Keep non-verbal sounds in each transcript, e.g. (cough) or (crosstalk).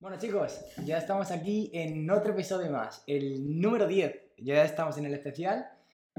Bueno chicos, ya estamos aquí en otro episodio más, el número 10. Ya estamos en el especial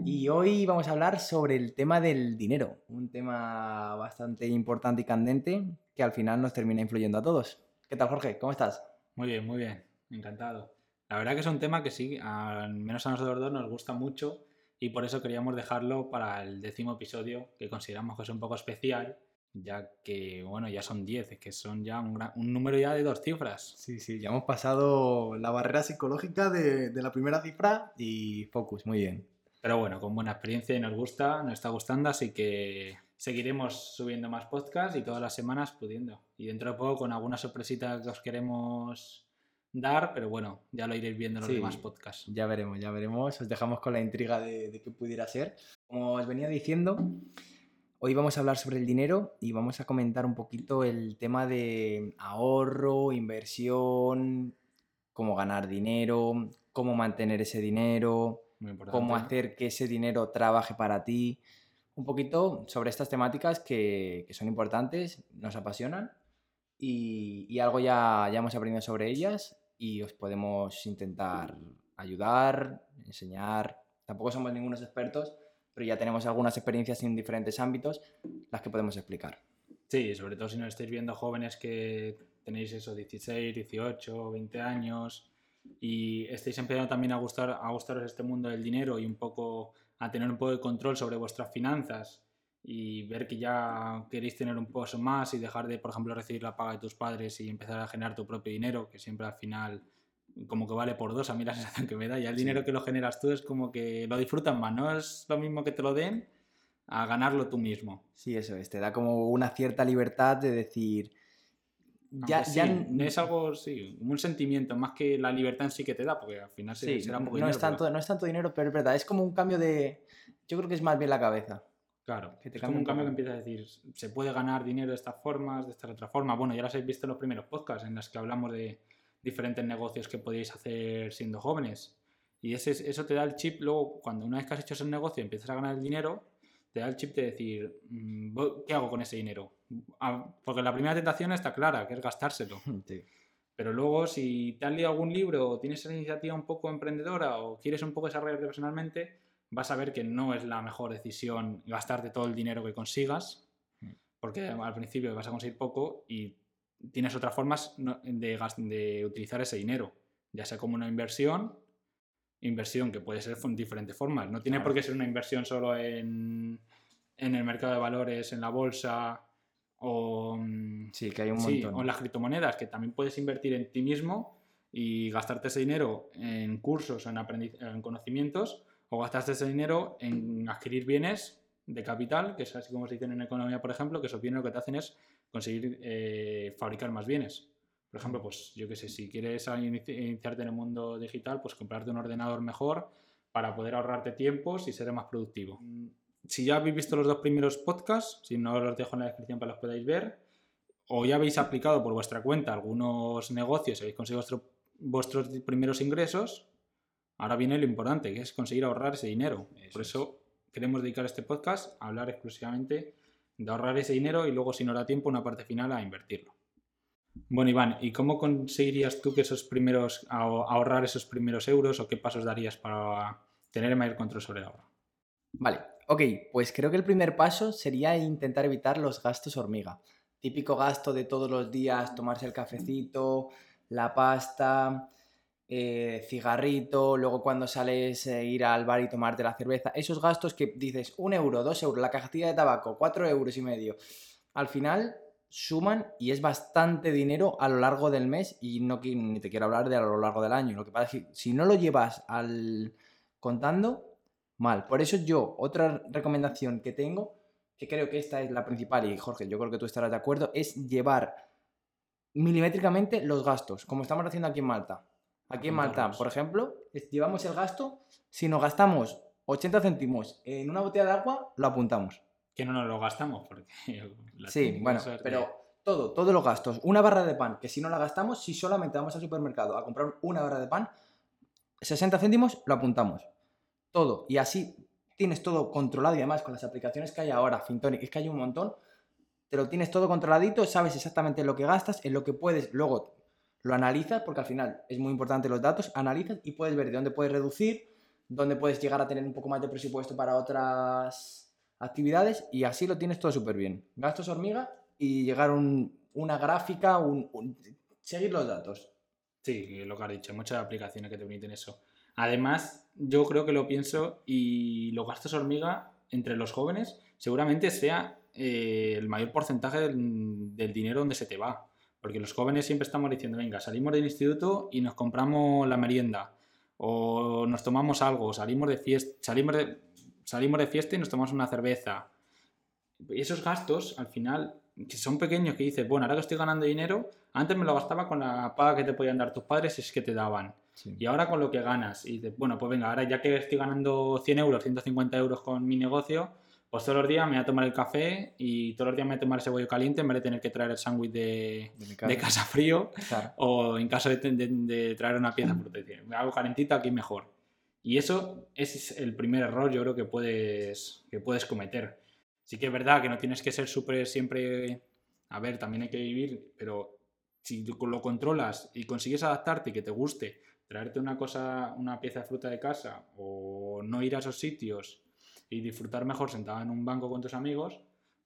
y hoy vamos a hablar sobre el tema del dinero, un tema bastante importante y candente que al final nos termina influyendo a todos. ¿Qué tal Jorge? ¿Cómo estás? Muy bien, muy bien, encantado. La verdad que es un tema que sí, al menos a nosotros dos nos gusta mucho y por eso queríamos dejarlo para el décimo episodio que consideramos que es un poco especial ya que, bueno, ya son 10, que son ya un, número ya de dos cifras. Sí, sí, ya hemos pasado la barrera psicológica de, la primera cifra y focus, muy bien. Pero bueno, con buena experiencia y nos gusta, nos está gustando, así que seguiremos subiendo más podcasts y todas las semanas pudiendo. Y dentro de poco con alguna sorpresita que os queremos dar, pero bueno, ya lo iréis viendo en los demás podcasts. Ya veremos, ya veremos. Os dejamos con la intriga de, de qué pudiera ser. Como os venía diciendo, Hoy vamos a hablar sobre el dinero y vamos a comentar un poquito el tema de ahorro, inversión, cómo ganar dinero, cómo mantener ese dinero, cómo hacer que ese dinero trabaje para ti. Un poquito sobre estas temáticas que, son importantes, nos apasionan y, algo ya, ya hemos aprendido sobre ellas y os podemos intentar ayudar, enseñar. Tampoco somos ningunos expertos, pero ya tenemos algunas experiencias en diferentes ámbitos las que podemos explicar. Sí, sobre todo si nos estáis viendo jóvenes que tenéis eso, 16, 18, 20 años y estáis empezando también a, gustar, a gustaros este mundo del dinero y un poco a tener un poco de control sobre vuestras finanzas y ver que ya queréis tener un poco más y dejar de, por ejemplo, recibir la paga de tus padres y empezar a generar tu propio dinero, que siempre al final como que vale por dos, a mí la (laughs) sensación que me da. Y el dinero que lo generas tú es como que lo disfrutas más, no es lo mismo que te lo den a ganarlo tú mismo. Sí, eso es, te da como una cierta libertad de decir... Ya, ya... es algo, sí, un sentimiento, más que la libertad en sí que te da, porque al final será un poco no Es tanto, No es tanto dinero, pero es verdad, es como un cambio de... Yo creo que es más bien la cabeza. Claro, que te es como un cambio que empieza a decir, se puede ganar dinero de estas formas, de esta otra forma. Bueno, ya las habéis visto en los primeros podcasts en los que hablamos de, diferentes negocios que podéis hacer siendo jóvenes. Y ese, eso te da el chip, luego cuando una vez que has hecho ese negocio empiezas a ganar el dinero, te da el chip de decir, mm, ¿qué hago con ese dinero? Ah, porque la primera tentación está clara, que es gastárselo. (laughs) Pero luego, si te has leído algún libro o tienes esa iniciativa un poco emprendedora o quieres un poco desarrollarte personalmente, vas a ver que no es la mejor decisión gastarte todo el dinero que consigas, mm. porque al principio vas a conseguir poco y tienes otras formas de, de utilizar ese dinero, ya sea como una inversión, inversión que puede ser en diferentes formas. No tiene por qué ser una inversión solo en, en, el mercado de valores, en la bolsa o, mm, sí, que hay un montón. o en las criptomonedas, que también puedes invertir en ti mismo y gastarte ese dinero en cursos, en, en conocimientos, o gastarte ese dinero en adquirir bienes de capital, que es así como se dice en economía, por ejemplo, que esos bienes lo que te hacen es conseguir eh, fabricar más bienes. Por ejemplo, pues yo qué sé, si quieres iniciarte en el mundo digital, pues comprarte un ordenador mejor para poder ahorrarte tiempos y ser más productivo. Mm, si ya habéis visto los dos primeros podcasts, si no los dejo en la descripción para que los podáis ver, o ya habéis aplicado por vuestra cuenta algunos negocios y habéis conseguido vuestros primeros ingresos, ahora viene lo importante, que es conseguir ahorrar ese dinero. por eso queremos dedicar este podcast a hablar exclusivamente de ahorrar ese dinero y luego, si no da tiempo, una parte final a invertirlo. Bueno, Iván, ¿y cómo conseguirías tú que esos primeros, ahorrar esos primeros euros o qué pasos darías para tener mayor control sobre el ahorro? Vale, ok, pues creo que el primer paso sería intentar evitar los gastos hormiga. Típico gasto de todos los días, tomarse el cafecito, la pasta, eh, cigarrito, luego cuando sales eh, ir al bar y tomarte la cerveza, esos gastos que dices un euro, dos euros, la cajetilla de tabaco, cuatro euros y medio, al final suman y es bastante dinero a lo largo del mes y no ni te quiero hablar de a lo largo del año. Lo que pasa es que si no lo llevas al contando, mal. Por eso yo, otra recomendación que tengo, que creo que esta es la principal y Jorge, yo creo que tú estarás de acuerdo, es llevar milimétricamente los gastos, como estamos haciendo aquí en Malta. Aquí en Malta, por ejemplo, llevamos el gasto, si nos gastamos 80 céntimos en una botella de agua, lo apuntamos. Que no nos lo gastamos, porque... (laughs) sí, bueno, pero todo, todos los gastos. Una barra de pan, que si no la gastamos, si solamente vamos al supermercado a comprar una barra de pan, 60 céntimos lo apuntamos. Todo. Y así tienes todo controlado y además con las aplicaciones que hay ahora, Fintonic, es que hay un montón, te lo tienes todo controladito, sabes exactamente lo que gastas, en lo que puedes luego lo analizas, porque al final es muy importante los datos, analizas y puedes ver de dónde puedes reducir, dónde puedes llegar a tener un poco más de presupuesto para otras actividades y así lo tienes todo súper bien. Gastos hormiga y llegar a una gráfica, un, seguir los datos. Sí, lo que has dicho, muchas aplicaciones que te permiten eso. Además, yo creo que lo pienso y los gastos hormiga entre los jóvenes seguramente sea eh, el mayor porcentaje del, del, dinero donde se te va. Porque los jóvenes siempre estamos diciendo, venga, salimos del instituto y nos compramos la merienda. O nos tomamos algo, salimos de fiesta, salimos de, salimos de fiesta y nos tomamos una cerveza. Y esos gastos, al final, que son pequeños, que dices, bueno, ahora que estoy ganando dinero, antes me lo gastaba con la paga que te podían dar tus padres si es que te daban. Y ahora con lo que ganas. Y dices, bueno, pues venga, ahora ya que estoy ganando 100 euros, 150 euros con mi negocio, pues todos los días me voy a tomar el café y todos los días me voy a tomar ese bollo caliente en vez de tener que traer el sándwich de, de, casa frío o en caso de, de, traer una pieza protección. Me hago calentita aquí mejor. Y eso es el primer error yo creo que puedes, que puedes cometer. Sí que es verdad que no tienes que ser súper siempre... A ver, también hay que vivir, pero si lo controlas y consigues adaptarte y que te guste, traerte una cosa, una pieza de fruta de casa o no ir a esos sitios y disfrutar mejor sentado en un banco con tus amigos,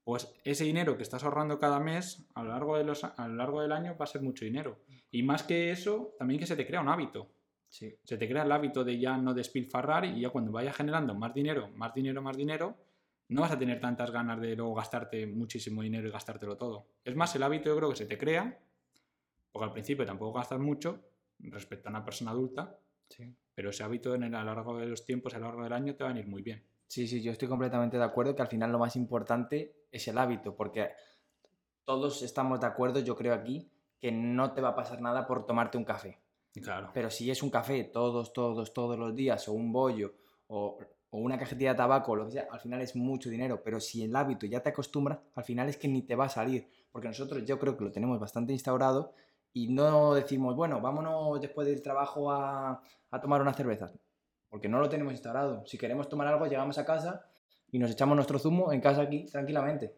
pues ese dinero que estás ahorrando cada mes a lo largo, de los, a lo largo del año va a ser mucho dinero. Y más que eso, también que se te crea un hábito. Sí. Se te crea el hábito de ya no despilfarrar y ya cuando vayas generando más dinero, más dinero, más dinero, no vas a tener tantas ganas de luego gastarte muchísimo dinero y gastártelo todo. Es más, el hábito yo creo que se te crea, porque al principio tampoco gastas mucho respecto a una persona adulta, sí. pero ese hábito en el, a lo largo de los tiempos, a lo largo del año, te va a ir muy bien. Sí, sí, yo estoy completamente de acuerdo que al final lo más importante es el hábito, porque todos estamos de acuerdo, yo creo aquí, que no te va a pasar nada por tomarte un café. Claro. Pero si es un café todos, todos, todos los días, o un bollo, o, o una cajetilla de tabaco, lo que sea, al final es mucho dinero. Pero si el hábito ya te acostumbra, al final es que ni te va a salir. Porque nosotros yo creo que lo tenemos bastante instaurado y no decimos, bueno, vámonos después del trabajo a, a tomar una cerveza porque no lo tenemos instalado. Si queremos tomar algo, llegamos a casa y nos echamos nuestro zumo en casa aquí tranquilamente.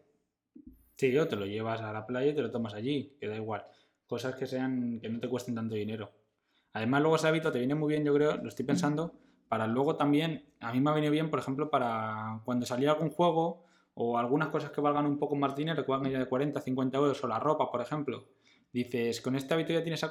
Sí, yo te lo llevas a la playa y te lo tomas allí, que da igual. Cosas que sean que no te cuesten tanto dinero. Además, luego ese hábito te viene muy bien, yo creo, lo estoy pensando, para luego también, a mí me ha venido bien, por ejemplo, para cuando salía algún juego o algunas cosas que valgan un poco más dinero, que valgan ya de 40, 50 euros, o la ropa, por ejemplo. Dices, con este hábito ya tienes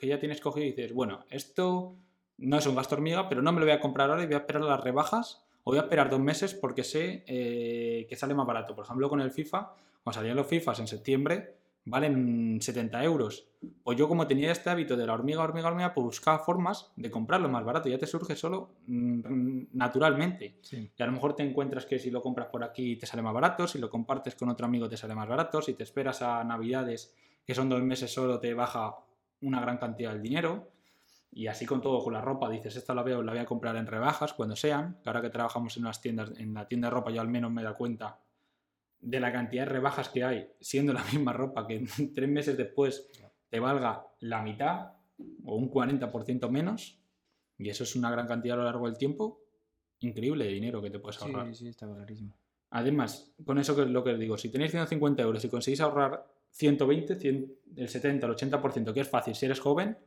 que ya tienes cogido y dices, bueno, esto no es un gasto hormiga, pero no me lo voy a comprar ahora y voy a esperar las rebajas o voy a esperar dos meses porque sé eh, que sale más barato. Por ejemplo, con el FIFA, cuando salían los FIFAs en septiembre, valen 70 euros. Pues yo como tenía este hábito de la hormiga, hormiga, hormiga, pues buscaba formas de comprarlo más barato. Ya te surge solo mm, naturalmente. Y a lo mejor te encuentras que si lo compras por aquí te sale más barato, si lo compartes con otro amigo te sale más barato, si te esperas a navidades, que son dos meses solo, te baja una gran cantidad del dinero. Y así con todo, con la ropa, dices, esta la veo, la voy a comprar en rebajas cuando sean. Que ahora que trabajamos en unas tiendas, en la tienda de ropa, yo al menos me da cuenta de la cantidad de rebajas que hay, siendo la (laughs) misma ropa que (laughs) tres meses después te valga la mitad o un 40% menos. Y eso es una gran cantidad a lo largo del tiempo. Increíble de dinero que te puedes ahorrar. Sí, sí, está clarísimo. Además, con eso que es lo que os digo, si tenéis 150 euros y conseguís ahorrar 120, 100, el 70, el 80%, que es fácil si eres joven,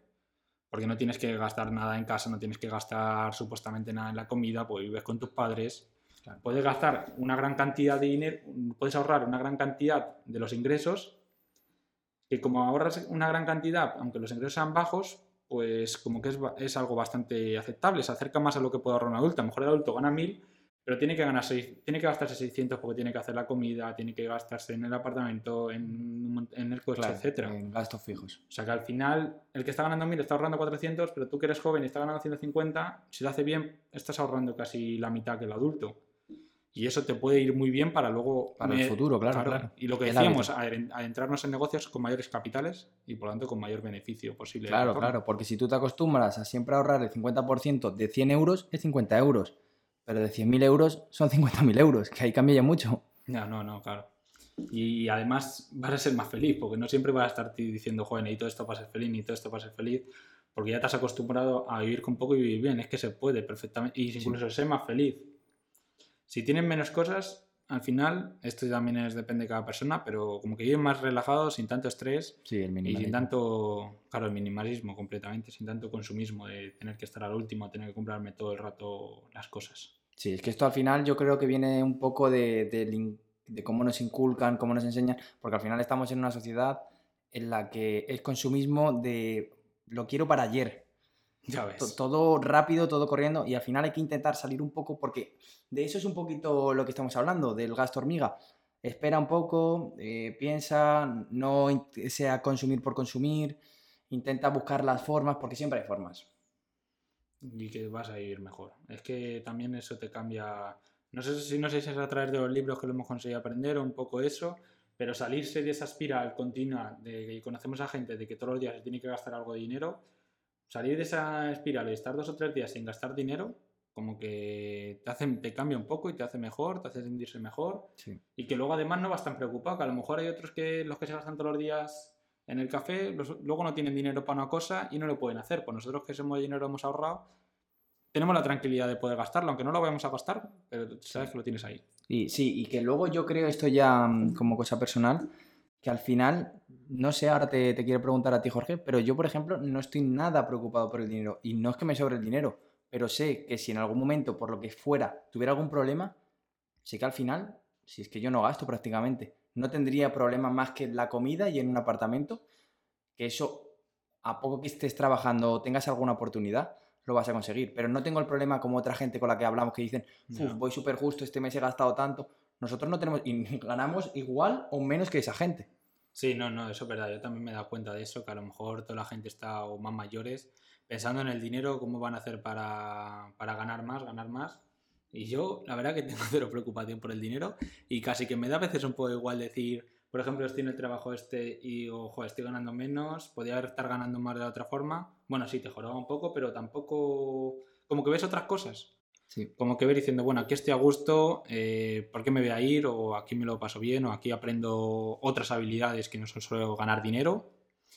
porque no tienes que gastar nada en casa, no tienes que gastar supuestamente nada en la comida, pues vives con tus padres. Puedes gastar una gran cantidad de dinero, puedes ahorrar una gran cantidad de los ingresos, que como ahorras una gran cantidad, aunque los ingresos sean bajos, pues como que es, es algo bastante aceptable, se acerca más a lo que puede ahorrar un adulto. A lo mejor el adulto gana 1000 pero tiene que ganar tiene que gastarse 600 porque tiene que hacer la comida, tiene que gastarse en el apartamento, en, en el coche, etc. etcétera. En gastos fijos. O sea que al final el que está ganando 1000 está ahorrando 400, pero tú que eres joven y estás ganando 150, si lo hace bien, estás ahorrando casi la mitad que el adulto. Y eso te puede ir muy bien para luego... Para el futuro, claro, claro, Y lo que decíamos, adentrarnos en negocios con mayores capitales y por lo tanto con mayor beneficio posible. Claro, claro, porque si tú te acostumbras a siempre ahorrar el 50% de 100 euros, es 50 euros pero de 100.000 euros son 50.000 euros, que ahí cambia ya mucho. No, no, no, claro. Y además vas a ser más feliz, porque no siempre vas a estar diciendo, joven, y todo esto para ser feliz, ni todo esto para ser feliz, porque ya te has acostumbrado a vivir con poco y vivir bien. Es que se puede perfectamente, y incluso ser más feliz. Si tienes menos cosas, al final, esto también es, depende de cada persona, pero como que viven más relajados, sin tanto estrés Sí, el y sin tanto, claro, el minimalismo completamente, sin tanto consumismo de tener que estar al último, tener que comprarme todo el rato las cosas. Sí, es que esto al final yo creo que viene un poco de, de cómo nos inculcan, cómo nos enseñan, porque al final estamos en una sociedad en la que el consumismo de lo quiero para ayer, Ya ves. todo rápido, todo corriendo, y al final hay que intentar salir un poco, porque de eso es un poquito lo que estamos hablando, del gasto hormiga. Espera un poco, eh, piensa, no sea consumir por consumir, intenta buscar las formas, porque siempre hay formas. y que vas a ir mejor. Es que también eso te cambia. No sé si no sé si es a través de los libros que lo hemos conseguido aprender o un poco eso, pero salirse de esa espiral continua de que conocemos a gente de que todos los días se tiene que gastar algo de dinero, salir de esa espiral y estar dos o tres días sin gastar dinero, como que te hace, te cambia un poco y te hace mejor, te hace sentirse mejor Sí. y que luego además no vas tan preocupado, que a lo mejor hay otros que los que se gastan todos los días en el café, los- luego no tienen dinero para una cosa y no lo pueden hacer. Pues nosotros que somos dinero hemos ahorrado, tenemos la tranquilidad de poder gastarlo, aunque no lo vayamos a gastar, pero sabes que lo tienes ahí. Y sí, y que luego yo creo esto ya mm, como cosa personal, que al final, no sé, ahora te, te quiero preguntar a ti, Jorge, pero yo, por ejemplo, no estoy nada preocupado por el dinero. Y no es que me sobre el dinero, pero sé que si en algún momento, por lo que fuera, tuviera algún problema, sé que al final, si es que yo no gasto prácticamente, no tendría problema más que la comida y en un apartamento, que eso, a poco que estés trabajando o tengas alguna oportunidad, lo vas a conseguir. Pero no tengo el problema como otra gente con la que hablamos que dicen, Ya. voy súper justo, este mes he gastado tanto. Nosotros no tenemos, y (laughs) ganamos igual o menos que esa gente. Sí, no, no, eso es verdad. Yo también me he dado cuenta de eso, que a lo mejor toda la gente está o más mayores pensando en el dinero, cómo van a hacer para, para ganar más, ganar más. Y yo, la verdad que tengo (laughs) cero preocupación por el dinero y casi que me da a veces un poco igual decir, por ejemplo, estoy en el trabajo este y ojo, estoy ganando menos, podría estar ganando más de otra forma. Bueno, sí, te joraba un poco, pero tampoco... Como que ves otras cosas. Sí. Como que ver diciendo, bueno, aquí estoy a gusto, eh, ¿por qué me voy a ir? O aquí me lo paso bien, o aquí aprendo otras habilidades que no son solo ganar dinero.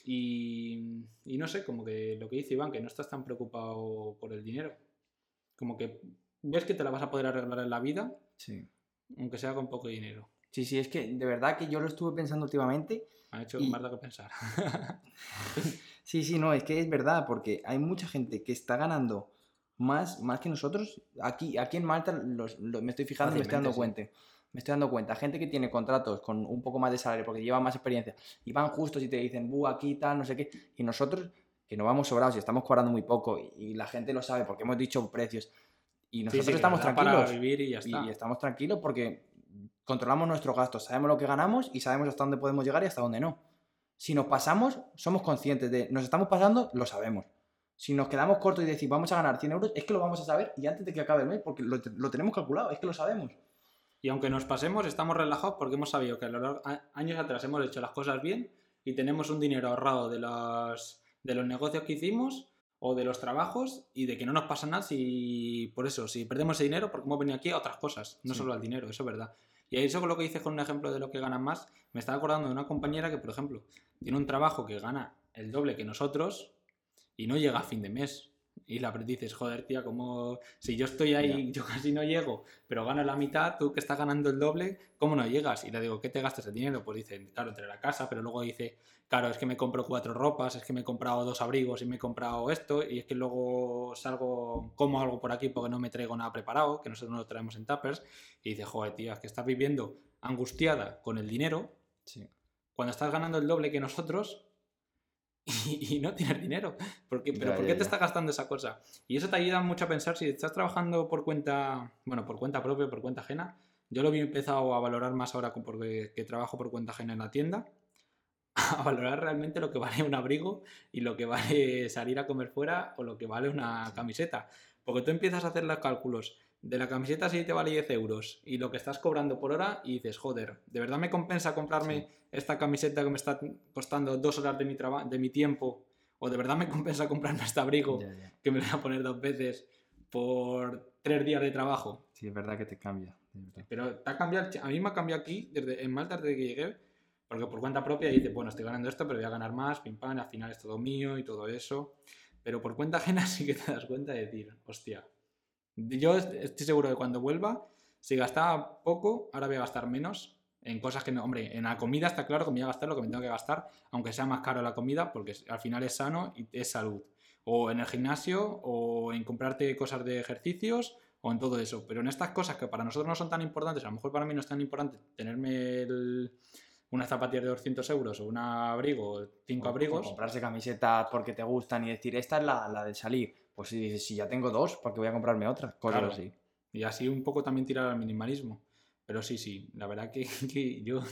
Y, y no sé, como que lo que dice Iván, que no estás tan preocupado por el dinero. Como que ves que te la vas a poder arreglar en la vida, Sí. aunque sea con poco dinero. Sí, sí, es que de verdad que yo lo estuve pensando últimamente. Me ha hecho Y- más de que pensar. (laughs) Sí, sí, no, es que es verdad, porque hay mucha gente que está ganando más, más que nosotros. Aquí, aquí en Malta los- lo- me estoy fijando y me estoy dando Fácilmente, cuenta. Me estoy dando cuenta. Gente que tiene contratos con un poco más de salario porque lleva más experiencia y van justos y te dicen, buh, aquí tal, no sé qué. Y nosotros, que no vamos sobrados y estamos cobrando muy poco y, y la gente lo sabe porque hemos dicho precios. Y Sí, nosotros sí, que estamos da para tranquilos. vivir y ya está. y estamos tranquilos porque controlamos nuestros gastos, sabemos lo que ganamos y sabemos hasta dónde podemos llegar y hasta dónde no. Si nos pasamos, somos conscientes de, nos estamos pasando, lo sabemos. Si nos quedamos cortos y decimos vamos a ganar 100 euros, es que lo vamos a saber y antes de que acabe el mes, porque lo, lo tenemos calculado, es que lo sabemos. Y aunque nos pasemos, estamos relajados porque hemos sabido que a lo largo a- años atrás hemos hecho las cosas bien y tenemos un dinero ahorrado de los, de los negocios que hicimos o de los trabajos y de que no nos pasa nada si, por eso, si perdemos ese dinero porque hemos venido aquí a otras cosas, no Sí. solo al dinero, eso es verdad. Y eso con lo que dices con un ejemplo de lo que ganan más, me estaba acordando de una compañera que, por ejemplo, tiene un trabajo que gana el doble que nosotros y no llega a fin de mes. Y la dices, joder, tía, como si yo estoy ahí, yo casi no llego, pero gano la mitad, tú que estás ganando el doble, ¿cómo no llegas? Y le digo, ¿qué te gastas el dinero? Pues dice, claro, entre la casa, pero luego dice, claro, es que me compro cuatro ropas, es que me he comprado dos abrigos y me he comprado esto, y es que luego salgo, como algo por aquí porque no me traigo nada preparado, que nosotros no lo traemos en tuppers, y dice, joder, tía, es que estás viviendo angustiada con el dinero Sí. cuando estás ganando el doble que nosotros y, y no tienes dinero. ¿Por qué? ¿Pero Ya, por ya, qué te ya. estás gastando esa cosa? Y eso te ayuda mucho a pensar si estás trabajando por cuenta, bueno, por cuenta propia, por cuenta ajena. Yo lo he empezado a valorar más ahora porque que trabajo por cuenta ajena en la tienda. (laughs) A valorar realmente lo que vale un abrigo y lo que vale salir a comer fuera o lo que vale una camiseta. Porque tú empiezas a hacer los cálculos de la camiseta si te vale 10 euros y lo que estás cobrando por hora y dices, joder, ¿de verdad me compensa comprarme Sí. esta camiseta que me está costando dos horas de mi, de mi tiempo? ¿O de verdad me (laughs) compensa comprarme este abrigo Ya, ya. que me voy a poner dos veces por tres días de trabajo? Sí, es verdad que te cambia. Pero te ha cambiado, a mí me ha cambiado aquí, desde, en Malta desde que llegué, porque por cuenta propia dices, bueno, estoy ganando esto, pero voy a ganar más, pim pam, al final es todo mío y todo eso. Pero por cuenta ajena (laughs) sí que te das cuenta de decir, hostia, yo est- estoy seguro de cuando vuelva, si gastaba poco, ahora voy a gastar menos en cosas que no. Hombre, en la comida está claro que me voy a gastar lo que me tengo que gastar, aunque sea más caro la comida, porque al final es sano y es salud. O en el gimnasio, o en comprarte cosas de ejercicios, o en todo eso. Pero en estas cosas que para nosotros no son tan importantes, a lo mejor para mí no es tan importante tenerme el unas zapatillas de 200 euros o un abrigo, cinco O- o abrigos, comprarse camisetas porque te gustan y decir, esta es la, la de salir. Pues si dices, si ya tengo dos, ¿por qué voy a comprarme otra? Cosas Claro. así. y así un poco también tirar al minimalismo. Pero sí, sí, la verdad que, (laughs) que yo,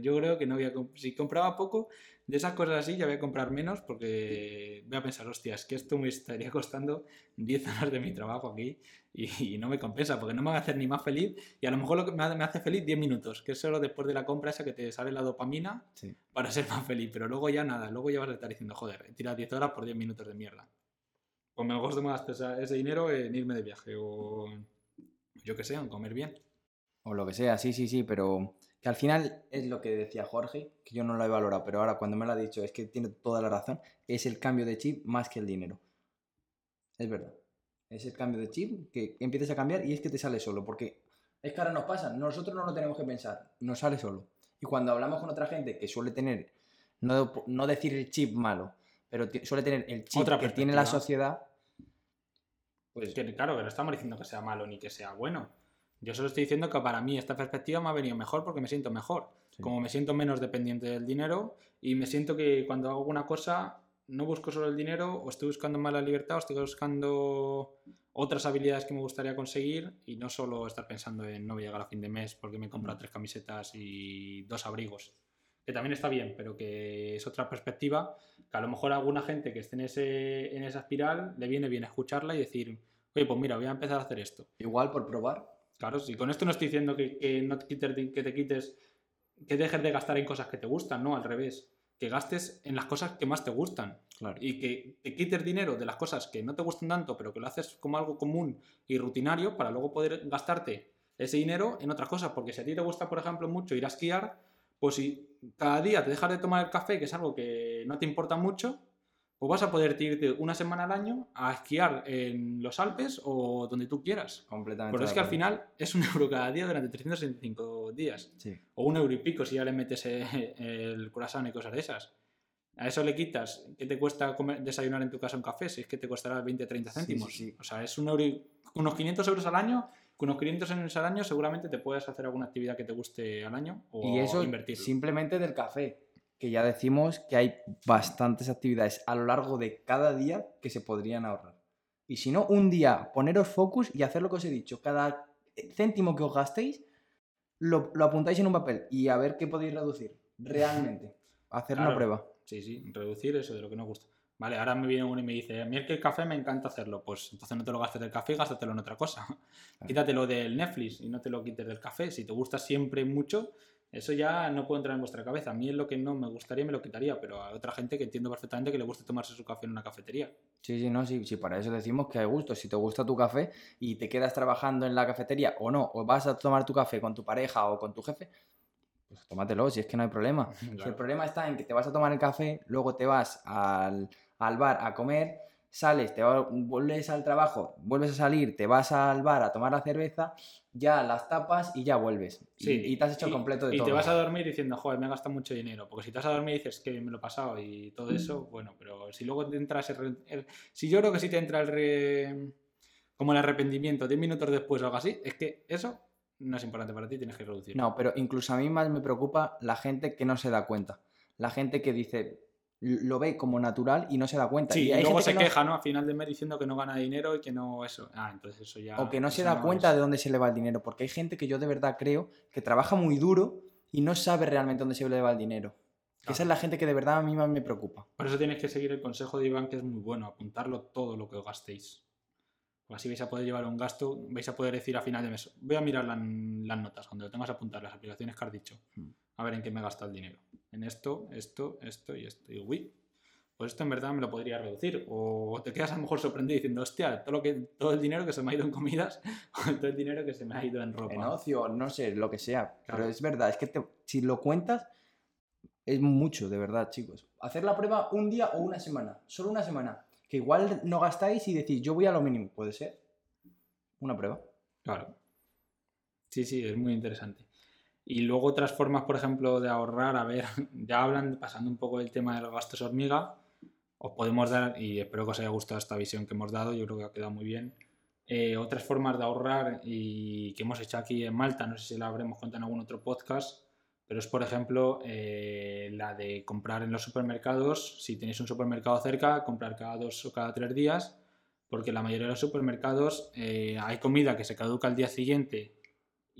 yo creo que no voy a... Si compraba poco, de esas cosas así ya voy a comprar menos porque voy a pensar, hostia, es que esto me estaría costando 10 horas de mi trabajo aquí y, y no me compensa porque no me va a hacer ni más feliz y a lo mejor lo que me hace, feliz 10 minutos, que es solo después de la compra esa que te sale la dopamina Sí. para ser más feliz, pero luego ya nada, luego ya vas a estar diciendo, joder, he tirado 10 horas por 10 minutos de mierda. Pues me gusta más esa- ese dinero en irme de viaje o yo que sé, en comer bien. O lo que sea, sí, sí, sí, pero que al final es lo que decía Jorge, que yo no lo he valorado, pero ahora cuando me lo ha dicho es que tiene toda la razón, es el cambio de chip más que el dinero. Es verdad. Es el cambio de chip que empiezas a cambiar y es que te sale solo, porque es que ahora nos pasa, nosotros no lo tenemos que pensar, nos sale solo. Y cuando hablamos con otra gente que suele tener, no, no decir el chip malo, pero suele tener el chip Otra que tiene la sociedad, pues Que, claro, que no estamos diciendo que sea malo ni que sea bueno. Yo solo estoy diciendo que para mí esta perspectiva me ha venido mejor porque me siento mejor. Sí. Como me siento menos dependiente del dinero y me siento que cuando hago alguna cosa no busco solo el dinero o estoy buscando más la libertad o estoy buscando otras habilidades que me gustaría conseguir y no solo estar pensando en no voy a llegar a fin de mes porque me he comprado tres camisetas y dos abrigos. Que también está bien, pero que es otra perspectiva que a lo mejor a alguna gente que esté en, ese, en esa espiral le viene bien escucharla y decir, oye, pues mira, voy a empezar a hacer esto. igual por probar, Claro, si con esto no estoy diciendo que, que no te quites, que te quites, que dejes de gastar en cosas que te gustan, no, al revés. Que gastes en las cosas que más te gustan claro. y que te quites dinero de las cosas que no te gustan tanto, pero que lo haces como algo común y rutinario para luego poder gastarte ese dinero en otras cosas. Porque si a ti te gusta, por ejemplo, mucho ir a esquiar, pues si cada día te dejas de tomar el café, que es algo que no te importa mucho, pues vas a poder irte una semana al año a esquiar en los Alpes o donde tú quieras. completamente. Pero es que al final es un (laughs) euro cada día durante 365 días. Sí. O un euro y pico si ya le metes eh, (laughs) el croissant y cosas de esas. A eso le quitas, ¿qué te cuesta comer- desayunar en tu casa un café? Si es que te costará 20, 30 Sí, sí, céntimos. sí. O sea, es un euro y- unos 500 euros al año. Con unos 500 euros al año seguramente te puedes hacer alguna actividad que te guste al año o Y eso invertirlo. simplemente del café, que ya decimos que hay bastantes actividades a lo largo de cada día que se podrían ahorrar. Y si no, un día poneros focus y hacer lo que os he dicho. Cada céntimo que os gastéis, lo, lo apuntáis en un papel y a ver qué podéis reducir realmente. Hacer una Claro. prueba. Sí, sí, reducir eso de lo que nos gusta. Vale, ahora me viene uno y me dice, a mí es que el café me encanta hacerlo. Pues entonces no te lo gastes del café, gástatelo en otra cosa. (laughs) Quítatelo del Netflix y no te lo quites del café. Si te gusta siempre mucho, eso ya no puede entrar en vuestra cabeza. A mí es lo que no me gustaría, me lo quitaría, pero a otra gente que entiendo perfectamente que le guste tomarse su café en una cafetería. Sí, sí, no, sí, sí, para eso decimos que hay gusto. Si te gusta tu café y te quedas trabajando en la cafetería o no, o vas a tomar tu café con tu pareja o con tu jefe, pues tómatelo, si es que no hay problema. (laughs) Si el problema está en que te vas a tomar el café, luego te vas al, al bar a comer, sales, te va- vuelves al trabajo, vuelves a salir, te vas al bar a tomar la cerveza, ya las tapas y ya vuelves. Y- Sí, y, te has hecho completo de y todo. te vas a dormir diciendo, joder, me he gastado mucho dinero. Porque si te vas a dormir y dices que me lo he pasado y todo eso, bueno, pero si luego te entra ese... re- el- si yo creo que si te entra el... re- como el arrepentimiento 10 minutos después o algo así, es que eso no es importante para ti, tienes que reducir. No, pero incluso a mí más me preocupa la gente que no se da cuenta. La gente que dice, lo ve como natural y no se da cuenta. Sí, y y hay luego gente se que no- queja, ¿no? A final de mes diciendo que no gana dinero y que no eso. Ah, entonces eso ya... O que no se da cuenta es- de dónde se le va el dinero, porque hay gente que yo de verdad creo que trabaja muy duro y no sabe realmente dónde se le va el dinero. Que esa Claro. es la gente que de verdad a mí más me preocupa. Por eso tienes que seguir el consejo de Iván, que es muy bueno, apuntarlo todo lo que os gastéis. Pues así vais a poder llevar un gasto, vais a poder decir a final de mes, voy a mirar la- las notas, cuando lo tengas apuntar, las aplicaciones que has dicho, Mm. A ver en qué me he gastado el dinero. En esto, esto, esto y esto. Y digo, uy, pues esto en verdad me lo podría reducir. O te quedas a lo mejor sorprendido diciendo, hostia, todo, lo que, todo el dinero que se me ha ido en comidas, (laughs) o todo el dinero que se me ha ido en ropa. En ocio, no sé, lo que sea. Claro. Pero es verdad, es que te- si lo cuentas, es mucho, de verdad, chicos. Hacer la prueba un día o una semana, solo una semana. Que igual no gastáis y decís, yo voy a lo mínimo, puede ser. Una prueba. Claro. Sí, sí, es muy interesante. Y luego otras formas, por ejemplo, de ahorrar, a ver, (laughs) ya hablan, pasando un poco del tema de los gastos hormiga, os podemos dar, y espero que os haya gustado esta visión que hemos dado, yo creo que ha quedado muy bien. Eh, otras formas de ahorrar y que hemos hecho aquí en Malta, no sé si la habremos contado en algún otro podcast, pero es por ejemplo eh, la de comprar en los supermercados, si tenéis un supermercado cerca, comprar cada dos o cada tres días, porque la mayoría de los supermercados eh, hay comida que se caduca al día siguiente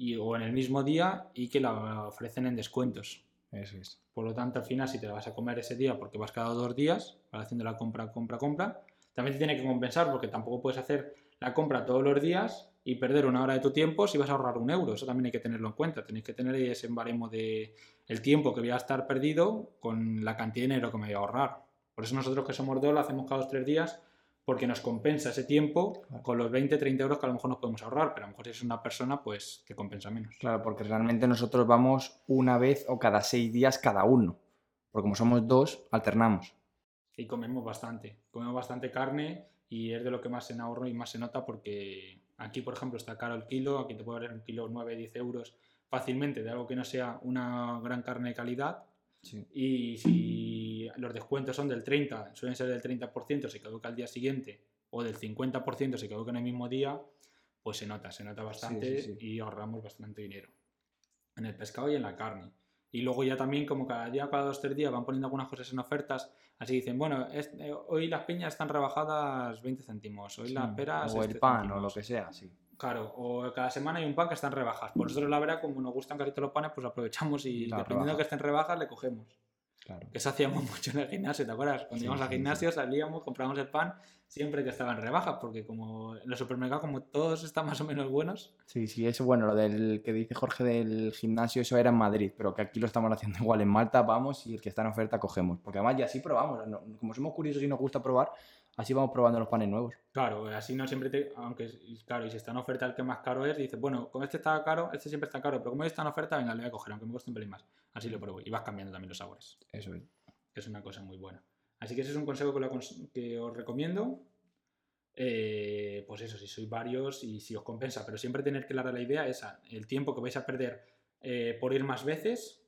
y, o en el mismo día y que la ofrecen en descuentos. Eso es. Por lo tanto, al final, si te la vas a comer ese día porque vas cada dos días, vas haciendo la compra, compra, compra, también te tiene que compensar porque tampoco puedes hacer la compra todos los días y perder una hora de tu tiempo si vas a ahorrar un euro. Eso también hay que tenerlo en cuenta. Tenéis que tener ese baremo de el tiempo que voy a estar perdido con la cantidad de dinero que me voy a ahorrar. Por eso nosotros que somos dos lo hacemos cada dos tres días porque nos compensa ese tiempo con los 20, 30 euros que a lo mejor nos podemos ahorrar, pero a lo mejor si es una persona, pues te compensa menos. Claro, porque realmente nosotros vamos una vez o cada seis días cada uno. Porque como somos dos, alternamos. Y comemos bastante. Comemos bastante carne y es de lo que más se ahorro y más se nota porque aquí, por ejemplo, está caro el kilo. Aquí te puede valer un kilo 9, 10 euros fácilmente de algo que no sea una gran carne de calidad. Sí. Y si los descuentos son del 30, suelen ser del 30%, se caduca al día siguiente, o del 50% se caduca en el mismo día, pues se nota, se nota bastante sí, sí. y ahorramos bastante dinero. En el pescado y en la carne. Y luego ya también, como cada día, cada dos, tres días, van poniendo algunas cosas en ofertas. Así dicen, bueno, eh, hoy las piñas están rebajadas 20 céntimos, hoy las peras... o el este pan o céntimos". lo que sea, sí. Claro, o cada semana hay un pan que está en rebajas. Por nosotros, la verdad, como nos gustan casi todos los panes, pues aprovechamos y La dependiendo rebaja. que esté en rebajas, le cogemos. Claro. Que eso hacíamos (laughs) mucho en el gimnasio, ¿te acuerdas? Cuando Sí, íbamos al sí, gimnasio salíamos, comprábamos el pan siempre que estaba en rebajas, porque como en los supermercados, como todos están más o menos buenos, Sí, sí, eso bueno, lo del que dice Jorge del gimnasio, eso era en Madrid, pero que aquí lo estamos haciendo igual en Malta, vamos y el que está en oferta cogemos. Porque además ya así probamos, como somos curiosos y nos gusta probar, así vamos probando los panes nuevos. claro, así no siempre te. Aunque, claro, y si está en oferta el que más caro es, dices, bueno, como este está caro, este siempre está caro, pero como está en oferta, venga, le voy a coger, aunque me cueste un pelín más. Así lo pruebo y vas cambiando también los sabores. Eso es. que es una cosa muy buena. Así que ese es un consejo que, lo acons- que os recomiendo. Eh, pues eso, si sois varios y si os compensa, pero siempre tener clara la idea esa, el tiempo que vais a perder eh, por ir más veces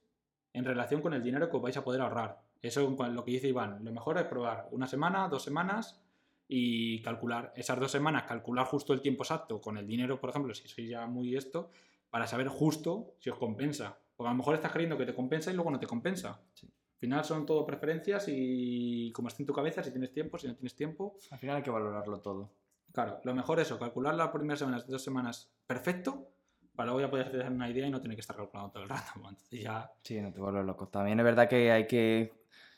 en relación con el dinero que os vais a poder ahorrar. Eso cuan- lo que dice Iván, lo mejor es probar una semana, dos semanas y calcular esas dos semanas, calcular justo el tiempo exacto con el dinero, por ejemplo, si sois ya muy esto, para saber justo si os compensa. Porque a lo mejor estás creyendo que te compensa y luego no te compensa. Sí. Al final son todo preferencias y como está en tu cabeza, si tienes tiempo, si no tienes tiempo. Al final hay que valorarlo todo. Claro, lo mejor es eso, calcular las primeras semanas, dos semanas, perfecto, para luego ya poder hacer una idea y no tener que estar calculando todo el rato. Entonces ya, Sí, no te vuelves loco. También es verdad que hay que...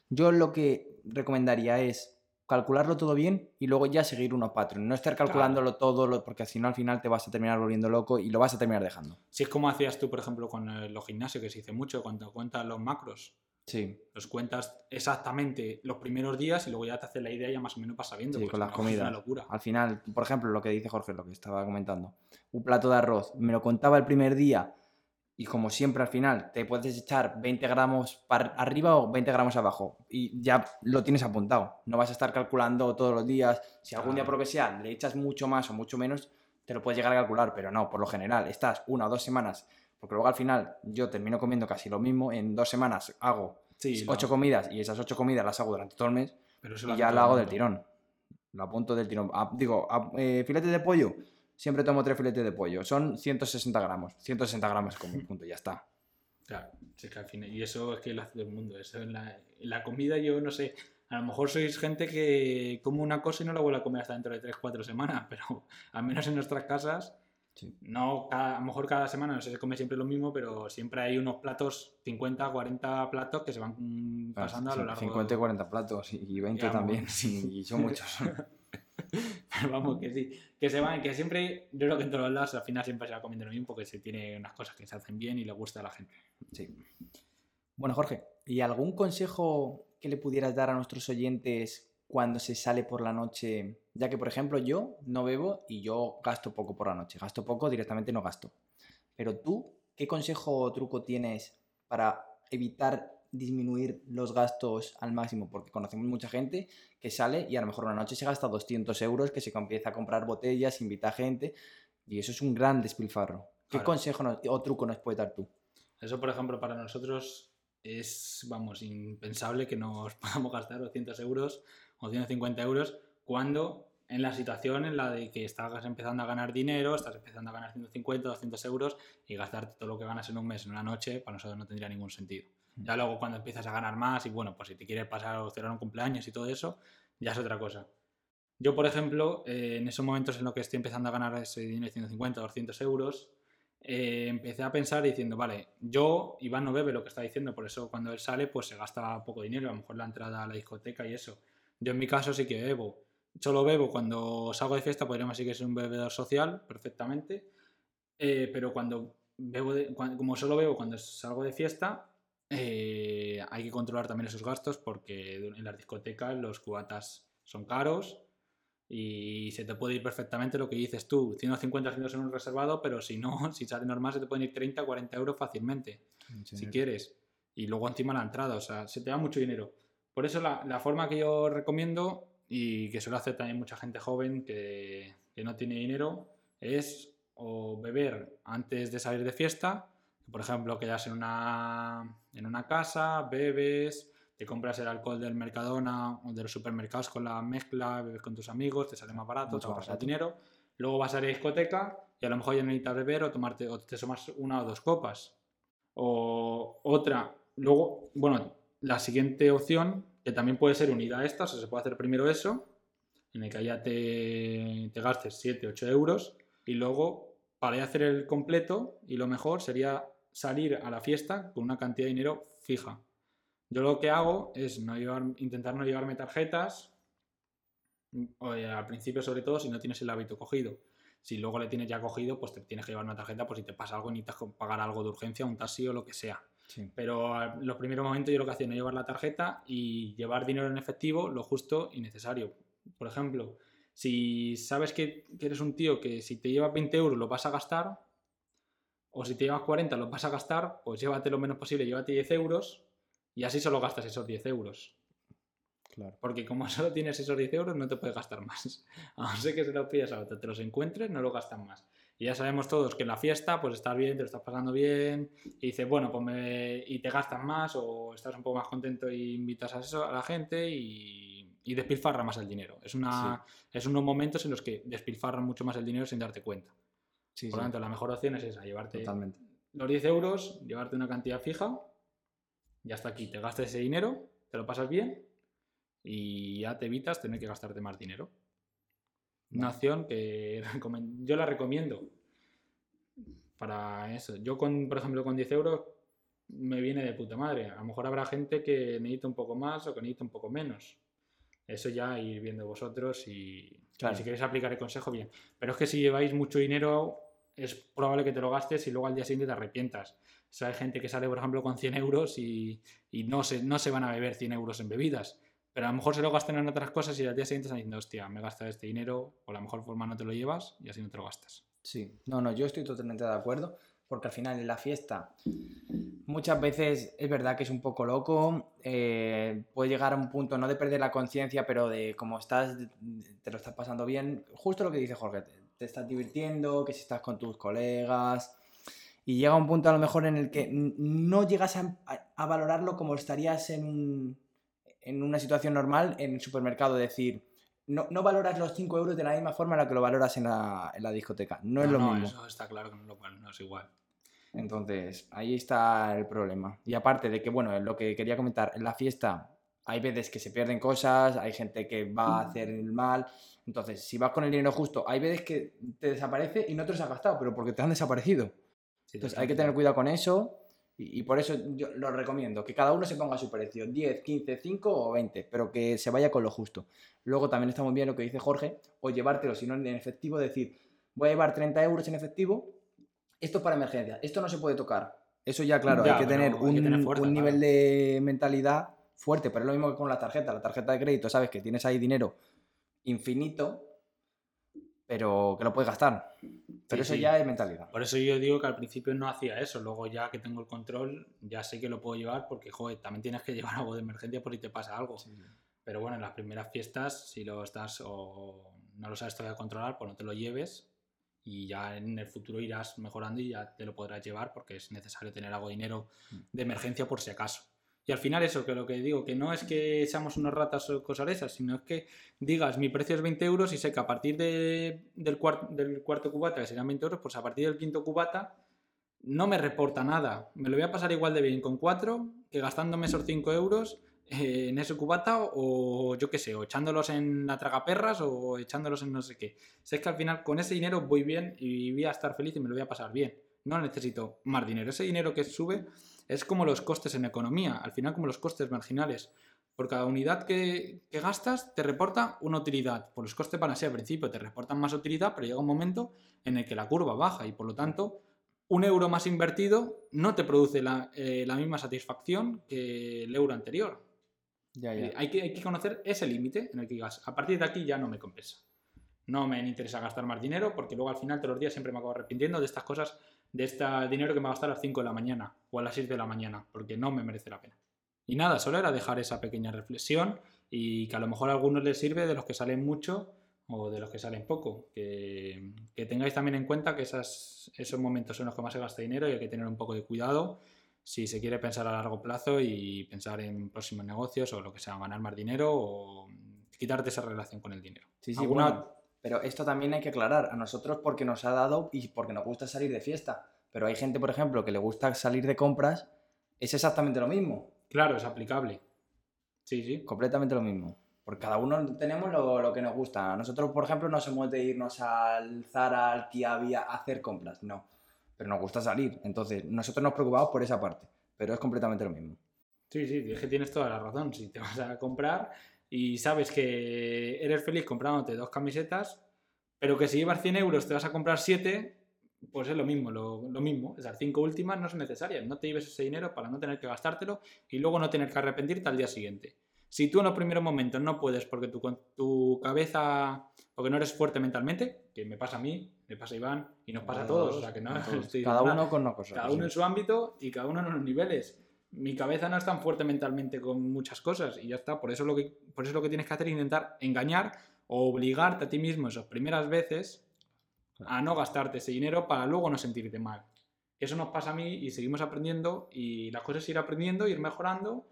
Yo lo que recomendaría es calcularlo todo bien y luego ya seguir unos patrones. No estar calculándolo todo, lo- porque si no al final te vas a terminar volviendo loco y lo vas a terminar dejando. si es como hacías tú, por ejemplo, con eh, los gimnasios, que se dice mucho, cuando cuentas los macros, Sí, los cuentas exactamente los primeros días y luego ya te haces la idea ya más o menos vas sabiendo. Sí, con las es una comidas. locura. Al final, por ejemplo, lo que dice Jorge, lo que estaba comentando. Un plato de arroz, me lo contaba el primer día y como siempre al final te puedes echar 20 gramos para arriba o 20 gramos abajo y ya lo tienes apuntado. No vas a estar calculando todos los días. Si algún día por lo que sea le echas mucho más o mucho menos, te lo puedes llegar a calcular, pero no, por lo general estás una o dos semanas, porque luego al final yo termino comiendo casi lo mismo, en dos semanas hago Sí, ocho no, comidas y esas ocho comidas las hago durante todo el mes pero y ya el hago del tirón. Lo apunto del tirón. Ah, digo, ah, eh, filete de pollo. Siempre tomo tres filetes de pollo. Son 160 gramos. 160 gramos como (laughs) punto, ya está. Claro, sí que al final, y eso es que lo hace todo el mundo. Eso en la, en la comida, yo no sé. A lo mejor sois gente que come una cosa y no la vuelve a comer hasta dentro de 3-4 semanas, (laughs) pero al menos en nuestras casas, Sí. no cada- a lo mejor cada semana no se come siempre lo mismo, pero siempre hay unos platos, 50, 40 platos que se van mm, pasando a lo largo 50 y 40 platos y 20 Ya, también. sí, y son (laughs) muchos. Pero vamos, que sí. Que se van, que siempre, yo creo que en todos lados al final siempre se va comiendo lo mismo porque se tiene unas cosas que se hacen bien y le gusta a la gente. Sí. Bueno, Jorge, ¿y algún consejo que le pudieras dar a nuestros oyentes cuando se sale por la noche? Ya que, por ejemplo, yo no bebo y yo gasto poco por la noche. Gasto poco, directamente no gasto. Pero tú, ¿qué consejo o truco tienes para evitar disminuir los gastos al máximo? Porque conocemos mucha gente que sale y a lo mejor una noche se gasta 200 euros, que se empieza a comprar botellas, invita a gente y eso es un gran despilfarro. ¿Qué Claro. consejo nos- o truco nos puedes dar tú? Eso, por ejemplo, para nosotros es, vamos, impensable que nos (laughs) podamos gastar 200 euros o 150 euros cuando en la situación en la de que estás empezando a ganar dinero, estás empezando a ganar 150, 200 euros y gastarte todo lo que ganas en un mes, en una noche, para nosotros no tendría ningún sentido. Mm. Ya luego cuando empiezas a ganar más y bueno, pues si te quieres pasar o celebrar un cumpleaños y todo eso, ya es otra cosa. Yo, por ejemplo, eh, en esos momentos en los que estoy empezando a ganar ese dinero de 150, 200 euros, eh, empecé a pensar diciendo, vale, yo, Iván no bebe lo que está diciendo, por eso cuando él sale, pues se gasta poco dinero, a lo mejor la entrada a la discoteca y eso. Yo en mi caso sí que bebo. Solo bebo cuando salgo de fiesta, podríamos decir que soy un bebedor social, perfectamente. Eh, pero cuando bebo, de- cuan- como solo bebo cuando salgo de fiesta, eh, hay que controlar también esos gastos porque en las discotecas los cubatas son caros y se te puede ir perfectamente lo que dices tú, 150 euros en un reservado, pero si no, (laughs) si sale normal se te pueden ir 30, 40 euros fácilmente, si quieres. Y luego encima la entrada, o sea, se te da mucho dinero. Por eso la, la forma que yo recomiendo y que suele hacer también mucha gente joven que, que no tiene dinero es o beber antes de salir de fiesta, por ejemplo, quedas en una, en una casa, bebes, te compras el alcohol del Mercadona o de los supermercados con la mezcla, bebes con tus amigos, te sale más barato, Mucho te ahorras el dinero. Luego vas a la discoteca y a lo mejor ya necesitas beber o tomarte o te tomas una o dos copas. O otra, luego, bueno, la siguiente opción, que también puede ser unida a esta, o sea, se puede hacer primero eso, en el que ya te, te gastes 7, 8 euros, y luego, para ya hacer el completo, y lo mejor sería salir a la fiesta con una cantidad de dinero fija. Yo lo que hago es no llevar, intentar no llevarme tarjetas, o, eh, al principio sobre todo si no tienes el hábito cogido. Si luego le tienes ya cogido, pues te tienes que llevar una tarjeta por si te pasa algo y necesitas pagar algo de urgencia, un taxi o lo que sea. Sí. Pero a los primeros momentos yo lo que hacía es no llevar la tarjeta y llevar dinero en efectivo lo justo y necesario. Por ejemplo, si sabes que, que eres un tío que si te llevas 20 euros lo vas a gastar, o si te llevas 40 lo vas a gastar, pues llévate lo menos posible, llévate 10 euros y así solo gastas esos 10 euros. Claro. Porque como (laughs) solo tienes esos 10 euros no te puedes gastar más. (laughs) A no ser que se los pillas a otro, te los encuentres, no lo gastan más. Y ya sabemos todos que en la fiesta pues estás bien, te lo estás pasando bien y dices, bueno, pues me... y te gastas más o estás un poco más contento y invitas a eso a la gente y, y despilfarra más el dinero. Es, una... es unos momentos en los que despilfarran mucho más el dinero sin darte cuenta. Sí, Por lo sí, tanto, la mejor opción es esa, llevarte totalmente. los 10 euros, llevarte una cantidad fija, ya hasta aquí, te gastas ese dinero, te lo pasas bien y ya te evitas tener que gastarte más dinero. Una opción que (laughs) yo la recomiendo para eso. Yo, con, por ejemplo, con 10 euros me viene de puta madre. A lo mejor habrá gente que necesita un poco más o que necesita un poco menos. Eso ya ir viendo vosotros y, y Claro. si queréis aplicar el consejo, bien. Pero es que si lleváis mucho dinero, es probable que te lo gastes y luego al día siguiente te arrepientas. O sea, hay gente que sale, por ejemplo, con 100 euros y, y no, se, no se van a beber 100 euros en bebidas. Pero a lo mejor se lo gastan en otras cosas y al día siguiente están diciendo, hostia, me he gastado este dinero, o la mejor forma no te lo llevas y así no te lo gastas. Sí, no, no, yo estoy totalmente de acuerdo, porque al final en la fiesta muchas veces es verdad que es un poco loco, eh, puede llegar a un punto no de perder la conciencia, pero de cómo estás, te lo estás pasando bien, justo lo que dice Jorge, te estás divirtiendo, que si estás con tus colegas, y llega un punto a lo mejor en el que no llegas a, a- a valorarlo como estarías en, un- en una situación normal en el supermercado, decir... No, no valoras los 5 euros de la misma forma en la que lo valoras en la, en la discoteca. No, es lo mismo. Eso está claro que no, no es igual. Entonces, ahí está el problema. Y aparte de que, bueno, lo que quería comentar, en la fiesta hay veces que se pierden cosas, hay gente que va a hacer el mal. Entonces, si vas con el dinero justo, hay veces que te desaparece y no te los has gastado, pero porque te han desaparecido. Sí, Entonces, hay que tener cuidado con eso. Y, y por eso yo lo recomiendo, que cada uno se ponga su precio, 10, 15, 5 o 20, pero que se vaya con lo justo. Luego también está muy bien lo que dice Jorge, o llevártelo, si no en efectivo, decir, voy a llevar 30 euros en efectivo, esto es para emergencia, esto no se puede tocar. Eso ya, claro, Ya, hay que tener hay un, que tener fuerza, un claro. nivel de mentalidad fuerte, pero es lo mismo que con la tarjeta. La tarjeta de crédito, sabes que tienes ahí dinero infinito, pero que lo puedes gastar. Pero eso sí. ya es mentalidad. Por eso yo digo que al principio no hacía eso, luego ya que tengo el control, ya sé que lo puedo llevar porque, joder, también tienes que (laughs) llevar algo de emergencia por si te pasa algo. Pero bueno, en las primeras fiestas, si lo estás o no lo sabes todavía controlar, pues no te lo lleves y ya en el futuro irás mejorando y ya te lo podrás llevar porque es necesario tener algo de dinero de emergencia por si acaso. Y al final eso, que lo que digo, que no es que seamos unos ratas o cosas esas, sino es que digas mi precio es 20 euros y sé que a partir de, del, del cuarto cubata, que serían 20 euros, pues a partir del quinto cubata no me reporta nada. Me lo voy a pasar igual de bien con 4 que gastándome esos 5 euros eh, en ese cubata o yo qué sé, o echándolos en la tragaperras o echándolos en no sé qué. Sé que al final con ese dinero voy bien y voy a estar feliz y me lo voy a pasar bien. No necesito más dinero. Ese dinero que sube es como los costes en economía, al final como los costes marginales. Por cada unidad que, gastas te reporta una utilidad. Por los costes van a ser al principio, te reportan más utilidad, pero llega un momento en el que la curva baja y por lo tanto un euro más invertido no te produce la, eh, misma satisfacción que el euro anterior. Eh, hay, que, hay que conocer ese límite en el que digas, a partir de aquí ya no me compensa. No me interesa gastar más dinero porque luego al final todos los días siempre me acabo arrepintiendo de estas cosas de este dinero que me va a gastar a las 5 de la mañana o a las 6 de la mañana, porque no me merece la pena. Y nada, solo era dejar esa pequeña reflexión y que a lo mejor a algunos les sirve de los que salen mucho o de los que salen poco. Que, tengáis también en cuenta que esas, esos momentos son los que más se gasta dinero y hay que tener un poco de cuidado si se quiere pensar a largo plazo y pensar en próximos negocios o lo que sea, ganar más dinero o quitarte esa relación con el dinero. Sí, sí, bueno, pero esto también hay que aclarar. A nosotros porque nos ha dado y porque nos gusta salir de fiesta. Pero hay gente, por ejemplo, que le gusta salir de compras. Es exactamente lo mismo. Claro, es aplicable. Sí, sí. Completamente lo mismo. Porque cada uno tenemos lo, que nos gusta. Nosotros, por ejemplo, no somos de irnos al Zara, al Kiabi a hacer compras. No. Pero nos gusta salir. Entonces, nosotros nos preocupamos por esa parte. Pero es completamente lo mismo. Sí, sí, es que tienes toda la razón. Si te vas a comprar, y sabes que eres feliz comprándote dos camisetas, pero que si llevas 100 euros te vas a comprar 7, pues es lo mismo, lo, mismo. Esas cinco últimas no son necesarias. No te lleves ese dinero para no tener que gastártelo y luego no tener que arrepentirte al día siguiente. Si tú en los primeros momentos no puedes porque tu, tu cabeza, porque no eres fuerte mentalmente, que me pasa a mí, me pasa a Iván y nos pasa a todos, o sea que no, cada (laughs) uno con una cosa. Cada uno en su ámbito y cada uno en los niveles mi cabeza no es tan fuerte mentalmente con muchas cosas y ya está. Por eso lo que, por eso lo que tienes que hacer es intentar engañar o obligarte a ti mismo esas primeras veces a no gastarte ese dinero para luego no sentirte mal. Eso nos pasa a mí y seguimos aprendiendo y la cosa es ir aprendiendo, ir mejorando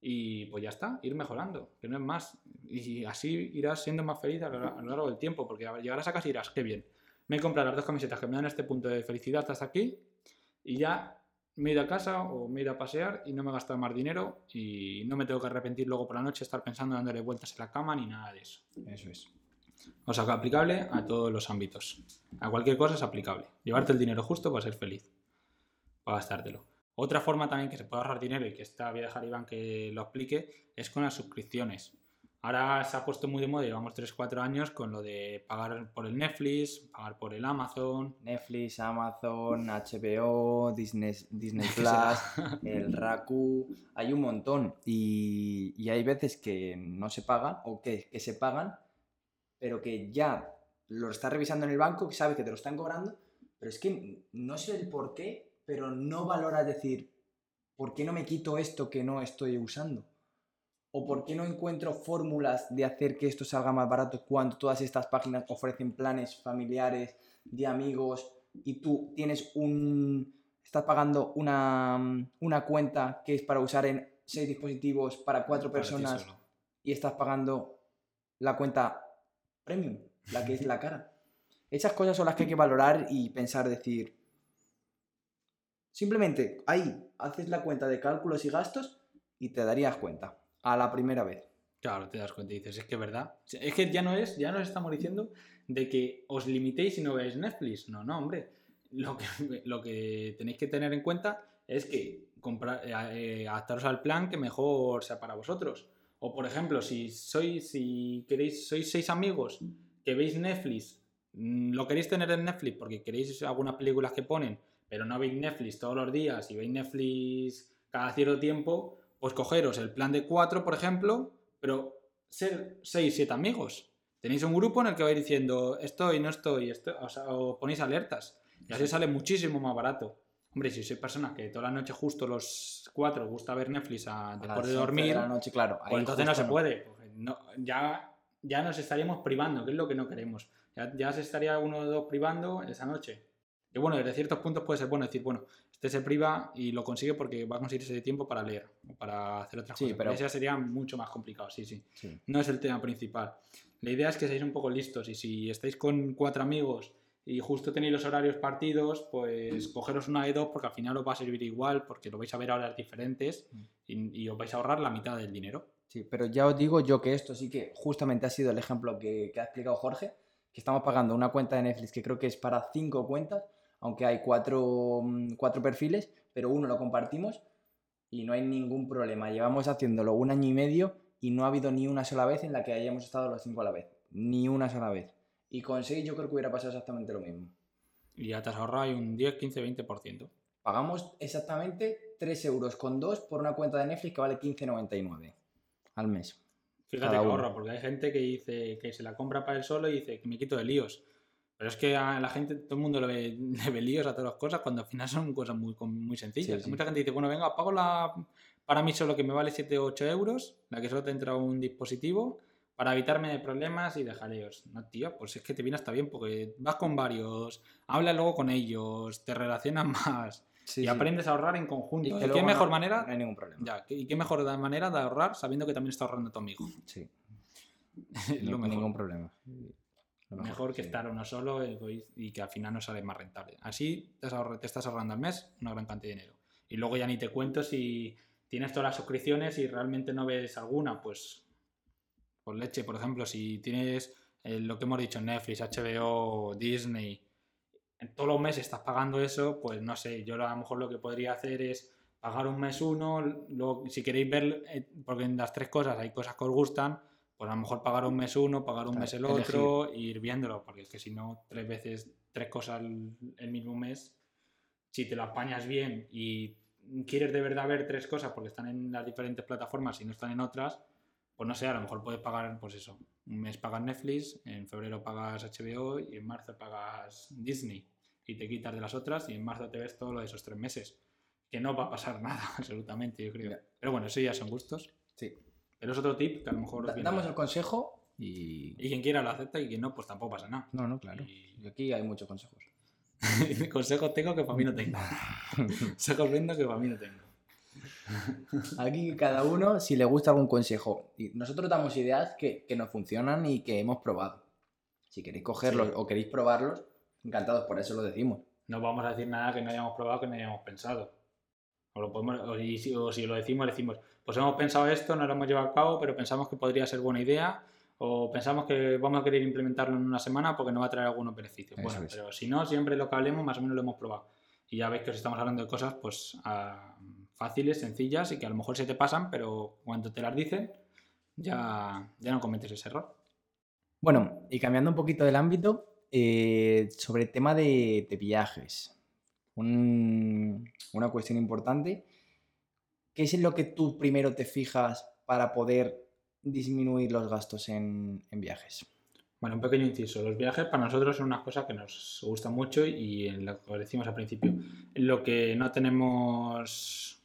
y pues ya está, ir mejorando, que no es más. Y así irás siendo más feliz a lo, largo del tiempo, porque llegarás a casa y dirás, qué bien, me he comprado las dos camisetas que me dan este punto de felicidad hasta aquí y ya me he ido a casa o me he ido a pasear y no me he gastado más dinero y no me tengo que arrepentir luego por la noche estar pensando dándole vueltas en la cama ni nada de eso. Eso es. O sea, que aplicable a todos los ámbitos. A cualquier cosa es aplicable. Llevarte el dinero justo para ser feliz. Para gastártelo. Otra forma también que se puede ahorrar dinero y que esta voy a dejar Iván que lo explique es con las suscripciones. Ahora se ha puesto muy de moda, llevamos 3-4 años con lo de pagar por el Netflix, pagar por el Amazon. Netflix, Amazon, (laughs) HBO, Disney, Disney (laughs) Plus, (laughs) el Raku, hay un montón. Y, hay veces que no se pagan o que, se pagan, pero que ya lo está revisando en el banco, que sabe que te lo están cobrando, pero es que no sé el por qué, pero no valora decir, ¿por qué no me quito esto que no estoy usando? ¿O por qué no encuentro fórmulas de hacer que esto salga más barato cuando todas estas páginas ofrecen planes familiares de amigos y tú tienes un... estás pagando una, una cuenta que es para usar en seis dispositivos para cuatro personas y estás pagando la cuenta premium, la que es la cara? Esas cosas son las que hay que valorar y pensar, decir, simplemente ahí haces la cuenta de cálculos y gastos y te darías cuenta a la primera vez. Claro, te das cuenta y dices, es que es verdad. Es que ya no es, ya nos estamos diciendo de que os limitéis y no veáis Netflix. No, no, hombre. Lo que, (laughs) lo que tenéis que tener en cuenta es que comprar, eh, eh, adaptaros al plan que mejor sea para vosotros. O por ejemplo, si sois, si queréis, sois seis amigos que veis Netflix, mm, lo queréis tener en Netflix porque queréis algunas películas que ponen, pero no veis Netflix todos los días y veis Netflix cada cierto tiempo, pues cogeros el plan de cuatro, por ejemplo, pero ser seis, siete amigos. Tenéis un grupo en el que vais diciendo estoy, no estoy, o, sea, ponéis alertas. Y así sale muchísimo más barato. Hombre, si sois personas que toda la noche justo los cuatro gusta ver Netflix a, después de dormir, la noche, claro, pues entonces no se puede. ya, ya nos estaríamos privando, que es lo que no queremos. Ya, ya se estaría uno o dos privando esa noche. Que bueno, desde ciertos puntos puede ser bueno decir, bueno, este se priva y lo consigue porque va a conseguir ese tiempo para leer o para hacer otras Sí, cosas. pero- Pero ese sería mucho más complicado, sí, sí. Sí. No es el tema principal. La idea es que seáis un poco listos y si estáis con cuatro amigos y justo tenéis los horarios partidos, pues cogeros una de dos porque al final os va a servir igual porque lo vais a ver a horas diferentes y, y os vais a ahorrar la mitad del dinero. Sí, pero ya os digo yo que esto sí que justamente ha sido el ejemplo que, que ha explicado Jorge, que estamos pagando una cuenta de Netflix que creo que es para cinco cuentas, aunque hay cuatro, mm, cuatro perfiles, pero uno lo compartimos y no hay ningún problema. Llevamos haciéndolo un año y medio y no ha habido ni una sola vez en la que hayamos estado los cinco a la vez. Ni una sola vez. Y con seis yo creo que hubiera pasado exactamente lo mismo. Y ya te has ahorrado un 10, 15, 20%. Pagamos exactamente 3 euros con 2 por una cuenta de Netflix que vale 15,99 al mes. Fíjate que ahorra, porque hay gente que dice que se la compra para él solo y dice que me quito de líos. Pero es que a la gente, todo el mundo le ve, (laughs) le ve líos a todas las cosas cuando al final son cosas muy, muy sencillas. Sí, sí. Mucha gente dice, bueno, venga, pago la para mí solo que me vale 7 o 8 euros, la que solo te entra un dispositivo, para evitarme de problemas y de jaleos. No, tío, pues es que te viene hasta bien, porque vas con varios, hablas luego con ellos, te relacionas (laughs) más Sí, y sí. aprendes a ahorrar en conjunto. Y ¿Y que qué mejor no- manera? No hay ningún problema. Ya, ¿qué- ¿y qué mejor manera de ahorrar sabiendo que también está ahorrando tu amigo? Sí, (laughs) no mejor. ningún problema. Lo Mejor que sí. estar uno solo egoí- y que al final no sale más rentable. Así te estás ahorrando al mes una gran cantidad de dinero. Y luego ya ni te cuento si tienes todas las suscripciones y realmente no ves alguna, pues por leche, por ejemplo, si tienes eh, lo que hemos dicho, Netflix, HBO, Disney, en todos los meses estás pagando eso, pues no sé, yo a lo mejor lo que podría hacer es pagar un mes uno, luego si queréis ver, eh, porque en las tres cosas hay cosas que os gustan, pues a lo mejor pagar un mes uno, pagar un Claro, mes el elegir. otro, e ir viéndolo, porque es que si no, tres veces, tres cosas el, mismo mes, si te lo apañas bien y quieres de verdad ver tres cosas porque están en las diferentes plataformas y no están en otras, pues no sé, a lo mejor puedes pagar, pues eso, un mes pagas Netflix, en febrero pagas HBO y en marzo pagas Disney y te quitas de las otras y en marzo te ves todo lo de esos tres meses. Que no va a pasar (laughs) nada, absolutamente, yo creo. Ya. Pero bueno, eso ya son gustos. Sí. Pero es otro tip que a lo mejor os damos el consejo y... Y quien quiera lo acepta y quien no, pues tampoco pasa nada. No, no, claro. Y- Y aquí hay muchos consejos. (laughs) consejos tengo que para mí no tengo. (laughs) consejos vendo que para mí no tengo. (laughs) Aquí cada uno, si le gusta algún consejo. Y nosotros damos ideas que, que nos funcionan y que hemos probado. Si queréis cogerlos Sí. o queréis probarlos, encantados, por eso lo decimos. No vamos a decir nada que no hayamos probado, que no hayamos pensado. O, lo podemos, o, si, o si lo decimos, decimos, pues hemos pensado esto, no lo hemos llevado a cabo, pero pensamos que podría ser buena idea, o pensamos que vamos a querer implementarlo en una semana porque nos va a traer algunos beneficios. Eso bueno, es. pero si no, siempre lo que hablemos, más o menos lo hemos probado. Y ya veis que os estamos hablando de cosas pues ah, fáciles, sencillas y que a lo mejor se te pasan, pero cuando te las dicen, ya, ya no cometes ese error. Bueno, y cambiando un poquito del ámbito, eh, sobre el tema de, de viajes. Un- una cuestión importante. ¿Qué es en lo que tú primero te fijas para poder disminuir los gastos en, en viajes? Bueno, un pequeño inciso. Los viajes para nosotros son una cosa que nos gusta mucho y en lo que decimos al principio, en lo que no tenemos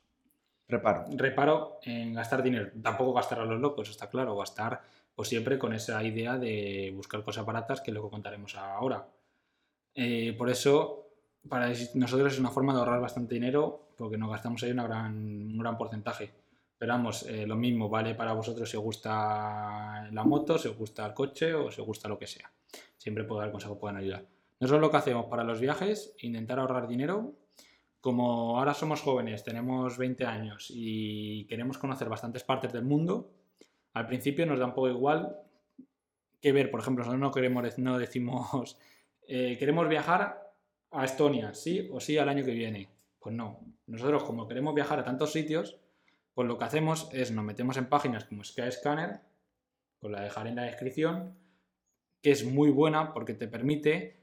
Reparo. reparo en gastar dinero. Tampoco gastar a los locos, está claro. Gastar pues siempre con esa idea de buscar cosas baratas que es lo que contaremos ahora. Eh, por eso, para nosotros es una forma de ahorrar bastante dinero porque nos gastamos ahí una gran, un gran porcentaje. Pero vamos, eh, lo mismo vale para vosotros si os gusta la moto, si os gusta el coche o si os gusta lo que sea. Siempre puedo dar consejos que puedan ayudar. Nosotros lo que hacemos para los viajes, intentar ahorrar dinero. Como ahora somos jóvenes, tenemos 20 años y queremos conocer bastantes partes del mundo, al principio nos da un poco igual que ver, por ejemplo, nosotros no queremos, no decimos, (laughs) eh, queremos viajar a Estonia, sí o sí al año que viene. Pues no, nosotros como queremos viajar a tantos sitios, pues lo que hacemos es nos metemos en páginas como Skyscanner, os la dejaré en la descripción, que es muy buena porque te permite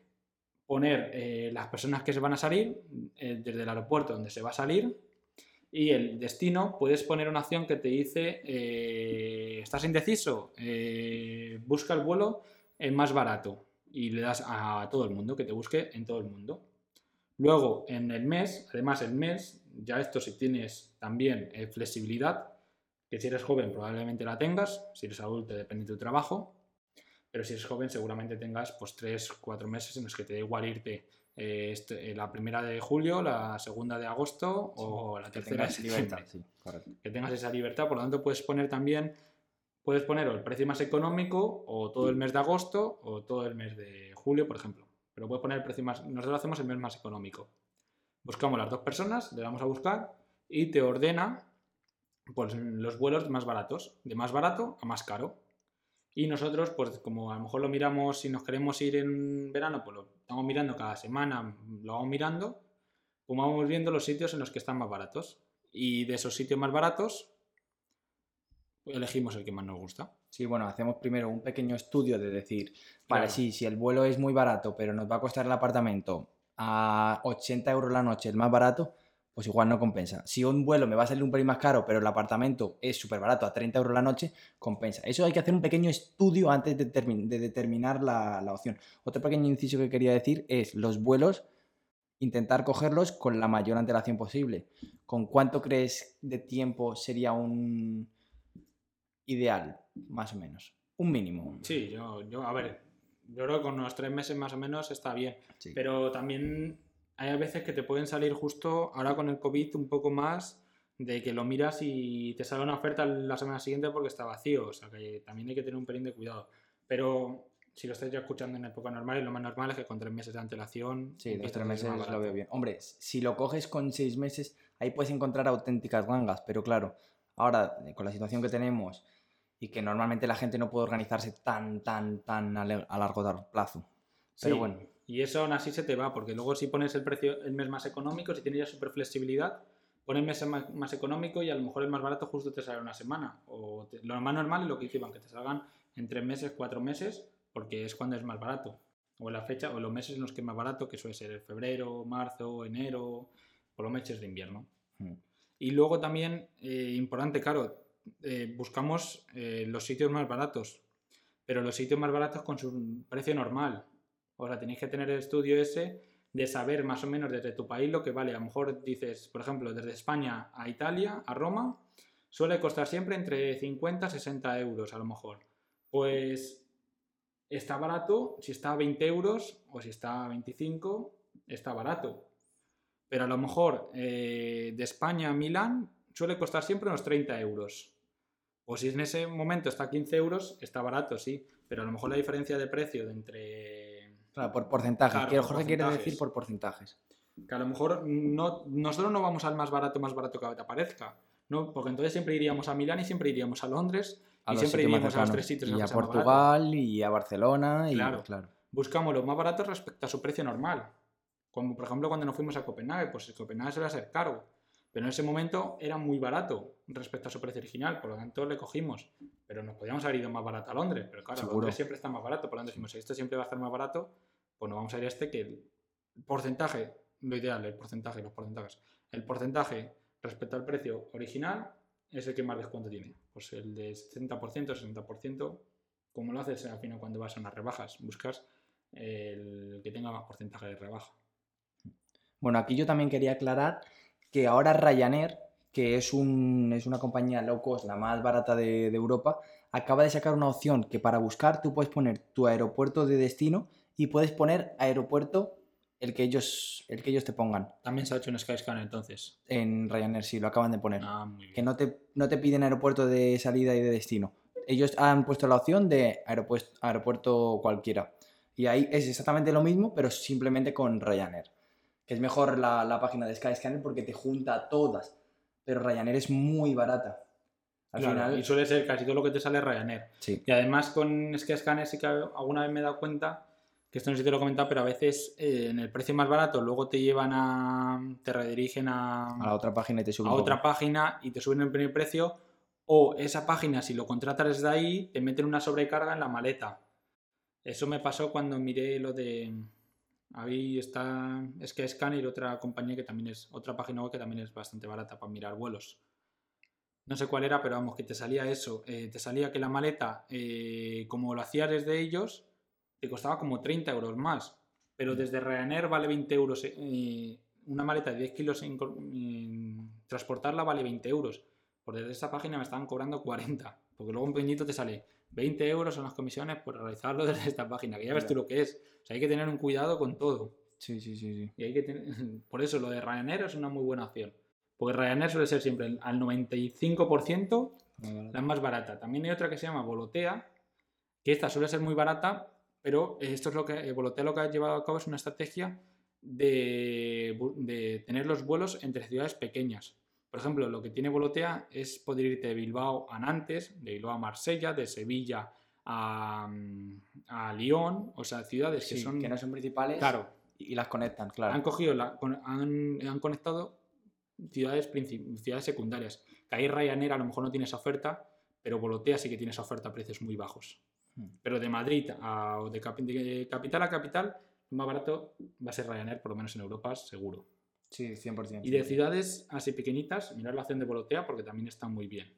poner eh, las personas que se van a salir eh, desde el aeropuerto donde se va a salir y el destino puedes poner una opción que te dice eh, estás indeciso busca el vuelo más barato y le das a todo el mundo que te busque en todo el mundo luego en el mes además el mes ya esto si tienes también eh, flexibilidad que si eres joven probablemente la tengas si eres adulto depende de tu trabajo Pero si eres joven, seguramente tengas pues 3, 4 meses en los que te da igual irte eh, este- eh, la primera de julio, la segunda de agosto o la tercera de septiembre. libertad, sí. Que tengas esa libertad, por lo tanto puedes poner también, puedes poner el precio más económico o todo el mes de agosto o todo el mes de julio, por ejemplo. Pero puedes poner el precio más, nosotros hacemos el mes más económico. Buscamos las dos personas, le damos a buscar y te ordena pues, los vuelos más baratos, de más barato a más caro. Y nosotros, pues como a lo mejor lo miramos, si nos queremos ir en verano, pues lo estamos mirando cada semana, lo vamos mirando, pues vamos viendo los sitios en los que están más baratos. Y de esos sitios más baratos, elegimos el que más nos gusta. Sí, bueno, hacemos primero un pequeño estudio de decir, vale, Claro. sí, si el vuelo es muy barato, pero nos va a costar el apartamento a 80 euros la noche, el más barato, pues igual no compensa. Si un vuelo me va a salir un pelín más caro, pero el apartamento es súper barato, a 30 euros la noche, compensa. Eso hay que hacer un pequeño estudio antes de determinar la, la opción. Otro pequeño inciso que quería decir es los vuelos, intentar cogerlos con la mayor antelación posible. ¿Con cuánto crees de tiempo sería un ideal, más o menos? Un mínimo. Sí, yo, yo, a ver, yo creo que con unos tres meses más o menos está bien. Sí. Pero también hay veces que te pueden salir justo ahora con el COVID un poco más de que lo miras y te sale una oferta la semana siguiente porque está vacío. O sea que también hay que tener un pelín de cuidado. Pero si lo estáis ya escuchando en época normal, lo más normal es que con tres meses de antelación. Sí, dos tres meses lo veo bien. Hombre, si lo coges con seis meses, ahí puedes encontrar auténticas gangas, pero claro, ahora eh, con la situación que tenemos y que normalmente la gente no puede organizarse tan, tan, tan a, largo plazo. Pero Sí, bueno, Y eso aún así se te va, porque luego si pones el precio el mes más económico, si tienes ya super flexibilidad, pones el mes más, más económico y a lo mejor el más barato justo te sale una semana. O te- lo más normal es lo que hicieron, que te salgan en tres meses, cuatro meses, porque es cuando es más barato. O la fecha, o los meses en los que es más barato, que suele ser febrero, marzo, enero, por los meses de invierno. mm, Y luego también, eh, importante, claro, eh, buscamos eh, los sitios más baratos, pero los sitios más baratos con su precio normal. O sea, tenéis que tener el estudio ese de saber más o menos desde tu país lo que vale. A lo mejor dices, por ejemplo, desde España a Italia, a Roma, suele costar siempre entre 50 y 60 euros, a lo mejor. Pues está barato, si está a 20 euros o si está a 25, está barato. Pero a lo mejor eh, de España a Milán suele costar siempre unos 30 euros. O si en ese momento está a 15 euros, está barato, sí. Pero a lo mejor la diferencia de precio de entre... claro, por porcentajes. Claro, Jorge quiere decir por porcentajes. Que a lo mejor no, nosotros no vamos al más barato, más barato que te aparezca. ¿no? Porque entonces siempre iríamos a Milán y siempre iríamos a Londres A y siempre iríamos a los tres sitios y a barato. Portugal y a Barcelona y Claro. claro. buscamos los más baratos respecto a su precio normal. Como por ejemplo cuando nos fuimos a Copenhague, pues Copenhague suele ser caro, pero en ese momento era muy barato respecto a su precio original, por lo tanto le cogimos. Pero nos podíamos haber ido más barato a Londres, pero claro, Seguro. Londres siempre está más barato, por lo tanto dijimos, si esto siempre va a estar más barato, pues nos vamos a ir a este que el porcentaje, lo ideal, el porcentaje, los porcentajes. El porcentaje respecto al precio original es el que más descuento tiene. Pues el de 70%, 60%, como lo haces al final cuando vas a unas rebajas, buscas el que tenga más porcentaje de rebaja. Bueno, aquí yo también quería aclarar que ahora Ryanair, que es, un, es una compañía low cost, la más barata de, de Europa, acaba de sacar una opción que para buscar tú puedes poner tu aeropuerto de destino y puedes poner aeropuerto el que ellos, el que ellos te pongan. También se ha hecho un Skyscanner entonces. En Ryanair sí, lo acaban de poner. Ah, muy bien. Que no te, no te piden aeropuerto de salida y de destino. Ellos han puesto la opción de aeropuerto, aeropuerto cualquiera. Y ahí es exactamente lo mismo, pero simplemente con Ryanair. Que es mejor la, la página de Skyscanner porque te junta todas. Pero Ryanair es muy barata. Al Claro, final, Y suele ser casi todo lo que te sale Ryanair. sí. Y además con Skyscanner sí que alguna vez me he dado cuenta, que esto no sé si te lo he comentado, pero a veces eh, en el precio más barato luego te llevan a... te redirigen a, A la otra página y te sube a otra página y te suben el primer precio. O esa página, si lo contratas desde ahí, te meten una sobrecarga en la maleta. Eso me pasó cuando miré lo de. Ahí está Skyscanner y otra compañía que también es. Otra página web que también es bastante barata para mirar vuelos. No sé cuál era, pero vamos, que te salía eso. eh, te salía que la maleta, eh, como lo hacías desde ellos, te costaba como 30 euros más. Pero desde Ryanair vale 20 euros. eh, una maleta de 10 kilos en, cor- en transportarla vale 20 euros. Por desde esa página me estaban cobrando 40. Porque luego un pequeñito te sale 20 euros son las comisiones por realizarlo (laughs) desde esta página, que ya ves tú lo que es. O sea, hay que tener un cuidado con todo. Sí, sí, sí, sí. Y hay que tener... (laughs) Por eso lo de Ryanair es una muy buena opción. Porque Ryanair suele ser siempre al 95% la más barata. También hay otra que se llama Volotea, que esta suele ser muy barata, pero esto es lo que eh, Volotea lo que ha llevado a cabo es una estrategia de, de tener los vuelos entre ciudades pequeñas. Por ejemplo, lo que tiene Volotea es poder irte de Bilbao a Nantes, de Bilbao a Marsella, de Sevilla a, mm, a Lyon, o sea, ciudades que son... que no son principales Claro, y las conectan, claro. han cogido la, han, han conectado ciudades, ciudades secundarias. Que ahí Ryanair a lo mejor no tiene esa oferta, pero Volotea sí que tiene esa oferta a precios muy bajos. Hmm. Pero de Madrid a, o de, de capital a capital, más barato va a ser Ryanair, por lo menos en Europa, seguro. Sí, 100%. Y de ciudades así pequeñitas, mirad la opción de Volotea porque también está muy bien.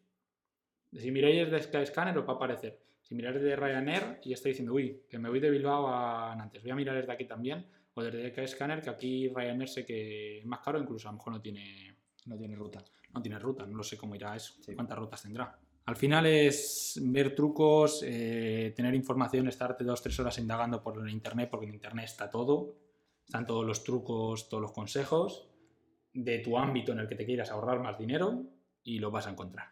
Si miráis de Skyscanner os va a aparecer. Si miráis de Ryanair y estáis diciendo, uy, que me voy de Bilbao a Nantes, voy a mirar desde aquí también. O desde Skyscanner, que aquí Ryanair sé que es más caro, incluso a lo mejor no tiene, No tiene ruta. no tiene ruta, no lo sé cómo irá eso, Sí. cuántas rutas tendrá. Al final es ver trucos, eh, tener información, estarte dos, tres horas indagando por el internet, porque en internet está todo. Están todos los trucos, todos los consejos de tu ámbito en el que te quieras ahorrar más dinero y lo vas a encontrar.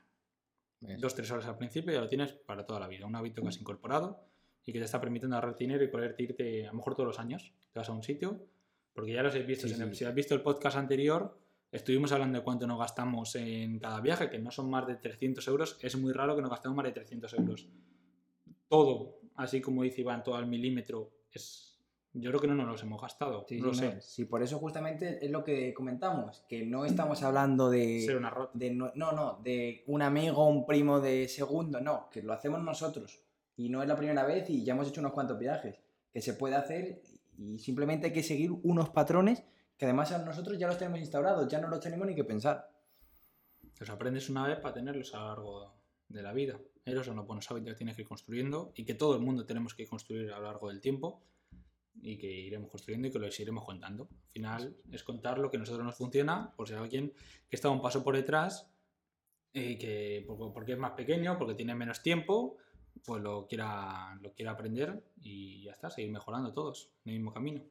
Dos, tres horas al principio ya lo tienes para toda la vida. Un hábito que has incorporado y que te está permitiendo ahorrar dinero y poderte irte a lo mejor todos los años. Te vas a un sitio, porque ya los has visto. Sí, el- sí. Si has visto el podcast anterior, estuvimos hablando de cuánto nos gastamos en cada viaje, que no son más de 300 euros. Es muy raro que nos gastemos más de 300 euros. Todo, así como dice Iván, todo al milímetro, es... Yo creo que no nos los hemos gastado. Sí, no lo sí, sé. sí, por eso justamente es lo que comentamos, que no estamos hablando de... Ser una rota. de no, no, no, de un amigo, un primo de segundo, no, que lo hacemos nosotros. Y no es la primera vez y ya hemos hecho unos cuantos viajes. Que se puede hacer y simplemente hay que seguir unos patrones que además a nosotros ya los tenemos instaurados, ya no los tenemos ni que pensar. Los aprendes una vez para tenerlos a lo largo de la vida. Esos son los buenos hábitos que tienes que ir construyendo y que todo el mundo tenemos que construir a lo largo del tiempo y que iremos construyendo y que los iremos contando. Al final es contar lo que a nosotros nos funciona, por si hay alguien que está un paso por detrás y que por- porque es más pequeño, porque tiene menos tiempo, pues lo quiera, lo quiera aprender y ya está, seguir mejorando todos en el mismo camino.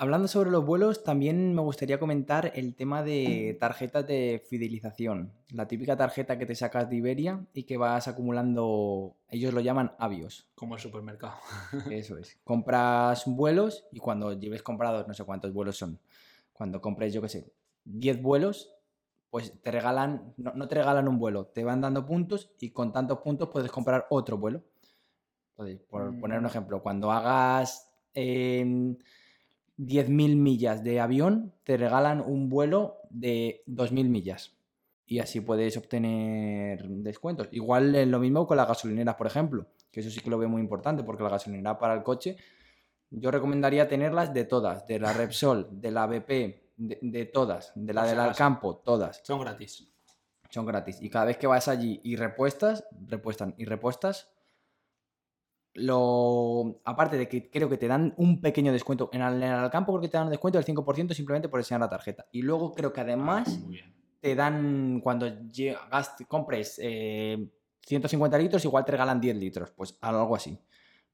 Hablando sobre los vuelos, también me gustaría comentar el tema de tarjetas de fidelización. La típica tarjeta que te sacas de Iberia y que vas acumulando, ellos lo llaman avios. Como el supermercado. (laughs) Eso es. Compras vuelos y cuando lleves comprados, no sé cuántos vuelos son, cuando compres, yo qué sé, 10 vuelos, pues te regalan, no, no te regalan un vuelo, te van dando puntos y con tantos puntos puedes comprar otro vuelo. Entonces, por Mm. poner un ejemplo, cuando hagas 10.000 millas de avión, te regalan un vuelo de 2.000 millas. Y así puedes obtener descuentos. Igual es lo mismo con las gasolineras, por ejemplo, que eso sí que lo veo muy importante, porque la gasolinera para el coche, yo recomendaría tenerlas de todas, de la Repsol, de la BP, de, de todas, de la del. Alcampo, todas. Son gratis. Son gratis. Y cada vez que vas allí y repuestas, repuestan y repuestas, lo... aparte de que creo que te dan un pequeño descuento, en el, en el Alcampo creo que te dan un descuento del 5% simplemente por enseñar la tarjeta. Y luego creo que además bien. te dan, cuando lle- gast- compres eh, 150 litros, igual te regalan 10 litros, pues algo así.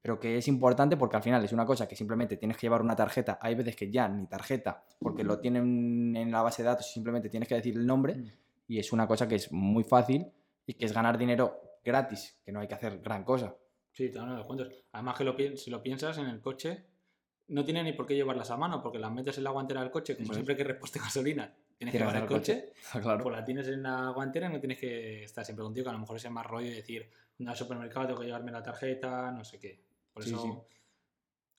Pero que es importante porque al final es una cosa que simplemente tienes que llevar una tarjeta. Hay veces que ya ni tarjeta, porque lo tienen en la base de datos y simplemente tienes que decir el nombre. Mm. Y es una cosa que es muy fácil y que es ganar dinero gratis, que no hay que hacer gran cosa. Sí, te dan los descuentos. Además que lo, si lo piensas en el coche, no tiene ni por qué llevarlas a mano, porque las metes en la guantera del coche, como es. siempre que repueste (laughs) gasolina, tienes que llevar el el coche, Está (laughs) claro. pues la tienes en la guantera y no tienes que estar siempre contigo, que a lo mejor es más rollo de decir, no al supermercado tengo que llevarme la tarjeta, no sé qué. Por Sí, eso, sí.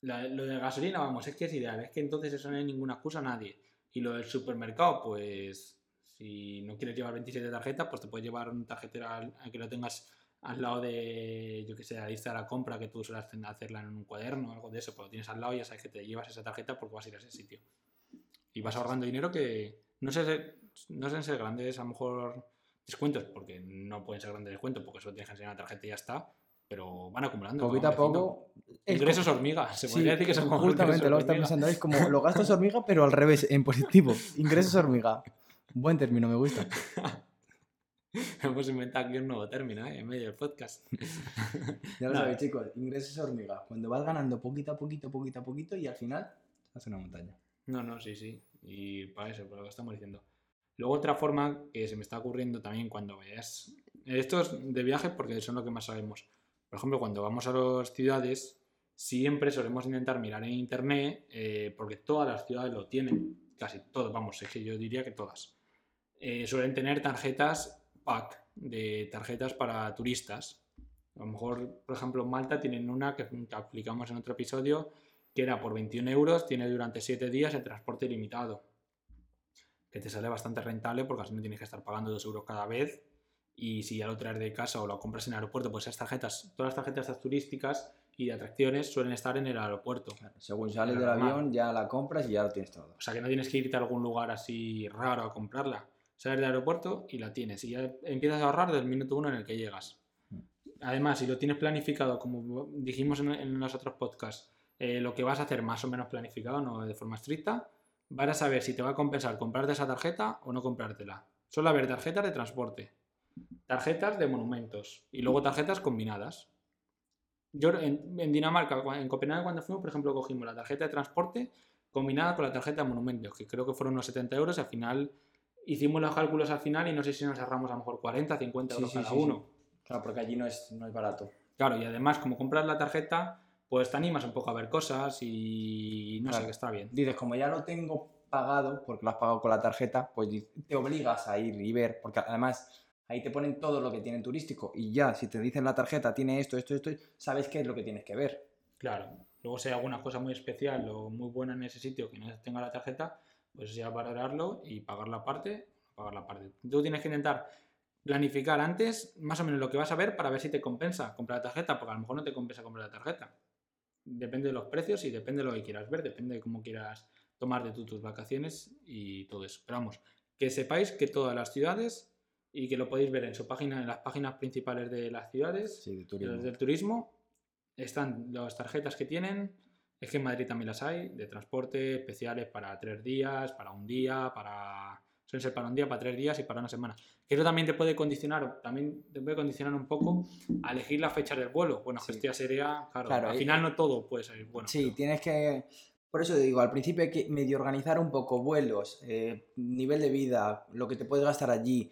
la- lo de gasolina, vamos, es que es ideal, es que entonces eso no hay ninguna excusa a nadie. Y lo del supermercado, pues, si no quieres llevar 27 tarjetas, pues te puedes llevar una tarjetera al- a que lo tengas al lado de, yo que sé, la lista de la compra que tú sueles ten- hacerla en un cuaderno o algo de eso, pues lo tienes al lado y ya sabes que te llevas esa tarjeta porque vas a ir a ese sitio. Y vas ahorrando dinero que no sé, no sé ser grandes, a lo mejor descuentos, porque no pueden ser grandes descuentos, porque solo tienes que enseñar la tarjeta y ya está, pero van acumulando. Poquito a poco. es Ingresos hormiga, (laughs) se Sí, podría decir que son como justamente lo hormiga. pensando. Es como (laughs) los gastos hormiga, pero al revés, en positivo. Ingresos hormiga. Buen término, me gusta. (laughs) Hemos inventado aquí un nuevo término, ¿eh? En medio del podcast. (laughs) Ya lo No. sabéis, chicos, ingresos hormiga. Cuando vas ganando poquito a poquito, poquito a poquito y al final hace una montaña. No, no, sí, sí. Y para eso, por lo que estamos diciendo. Luego otra forma que se me está ocurriendo también cuando vayas... Esto es de viaje porque son lo que más sabemos. Por ejemplo, cuando vamos a las ciudades, siempre solemos intentar mirar en internet, eh, porque todas las ciudades lo tienen, casi todas, vamos, es que yo diría que todas. Eh, suelen tener tarjetas pack, de tarjetas para turistas. A lo mejor, por ejemplo, en Malta tienen una que, que aplicamos en otro episodio, que era por 21 euros, tiene durante 7 días el transporte ilimitado. Que te sale bastante rentable porque así no tienes que estar pagando 2 euros cada vez. Y si ya lo traes de casa o lo compras en el aeropuerto, pues esas tarjetas, todas las tarjetas turísticas y de atracciones suelen estar en el aeropuerto. Según sales del avión, ya la compras y ya lo tienes todo. O sea que no tienes que irte a algún lugar así raro a comprarla. Sales del aeropuerto y la tienes. Y ya empiezas a ahorrar desde el minuto uno en el que llegas. Mm. Además, si lo tienes planificado, como dijimos en, en los otros podcasts, eh, lo que vas a hacer más o menos planificado, no de forma estricta, vas a saber si te va a compensar comprarte esa tarjeta o no comprártela. Suele haber tarjetas de transporte, tarjetas de monumentos y luego tarjetas combinadas. Yo en, en Dinamarca, en Copenhague cuando fuimos, por ejemplo, cogimos la tarjeta de transporte combinada con la tarjeta de monumentos, que creo que fueron unos 70 euros y al final hicimos los cálculos al final y no sé si nos ahorramos a lo mejor 40, 50 Sí, euros sí, cada sí, uno. Claro, porque allí no es, no es barato. Claro, y además como compras la tarjeta, pues te animas un poco a ver cosas y no sé, que está bien. Dices, como ya lo tengo pagado, porque lo has pagado con la tarjeta, pues te obligas a ir y ver, porque además ahí te ponen todo lo que tiene turístico y ya, si te dicen la tarjeta tiene esto, esto, esto, sabes qué es lo que tienes que ver. Claro. Luego si hay alguna cosa muy especial o muy buena en ese sitio que no tenga la tarjeta, pues ya valorarlo y pagar la parte, pagar la parte. Tú tienes que intentar planificar antes más o menos lo que vas a ver para ver si te compensa comprar la tarjeta, porque a lo mejor no te compensa comprar la tarjeta. Depende de los precios y depende de lo que quieras ver, depende de cómo quieras tomar de tú tus vacaciones y todo eso. Pero vamos, que sepáis que todas las ciudades y que lo podéis ver en su página, en las páginas principales de las ciudades, Sí, de turismo. del turismo, están las tarjetas que tienen. Es que en Madrid también las hay, de transporte, especiales para tres días, para un día, para. Suelen ser para un día, para tres días y para una semana. Que eso también te puede condicionar, también te puede condicionar un poco a elegir la fecha del vuelo. Bueno, Sí. ya sería, claro, Claro, al final no todo puede salir bueno. Sí, pero- tienes que. Por eso te digo, al principio hay que medio organizar un poco vuelos, eh, nivel de vida, lo que te puedes gastar allí.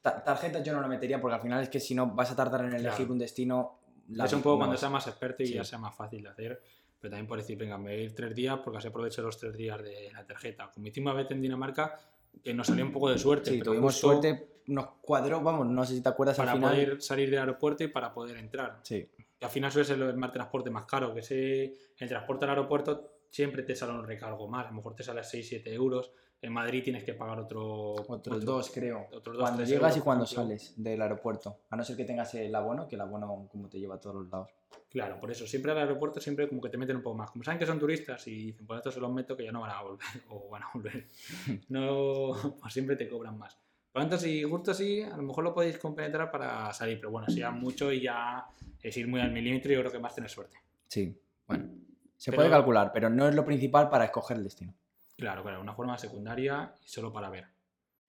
Ta- tarjetas yo no la metería porque al final es que si no vas a tardar en elegir Claro. un destino. la- es un poco cuando sea más experto y Sí. ya sea más fácil de hacer. Pero también por decir, venga, me voy a ir tres días porque así aprovecho los tres días de la tarjeta. Como hicimos veces en Dinamarca, que nos salió un poco de suerte. Sí, pero tuvimos suerte, nos cuadró, vamos, no sé si te acuerdas para al final. poder salir del aeropuerto y para poder entrar. Sí, Que al final suele ser el más transporte más caro, que ese, el transporte al aeropuerto siempre te sale un recargo más, a lo mejor te sale a 6-7 euros. En Madrid tienes que pagar otro, otros otro- dos creo. otros dos, cuando llegas euros, y cuando sales del aeropuerto. A no ser que tengas el abono, que el abono como te lleva a todos los lados. Claro, por eso, siempre al aeropuerto siempre como que te meten un poco más. Como saben que son turistas y dicen, pues estos se los meto que ya no van a volver, (laughs) o van a volver. (laughs) No, pues siempre te cobran más. Por lo tanto, si justo así, a lo mejor lo podéis compenetrar para salir, pero bueno, si ya mucho y ya es ir muy al milímetro, yo creo que más tener suerte. Sí, bueno. Se Pero- puede calcular, pero no es lo principal para escoger el destino. Claro, claro, una forma secundaria y solo para ver.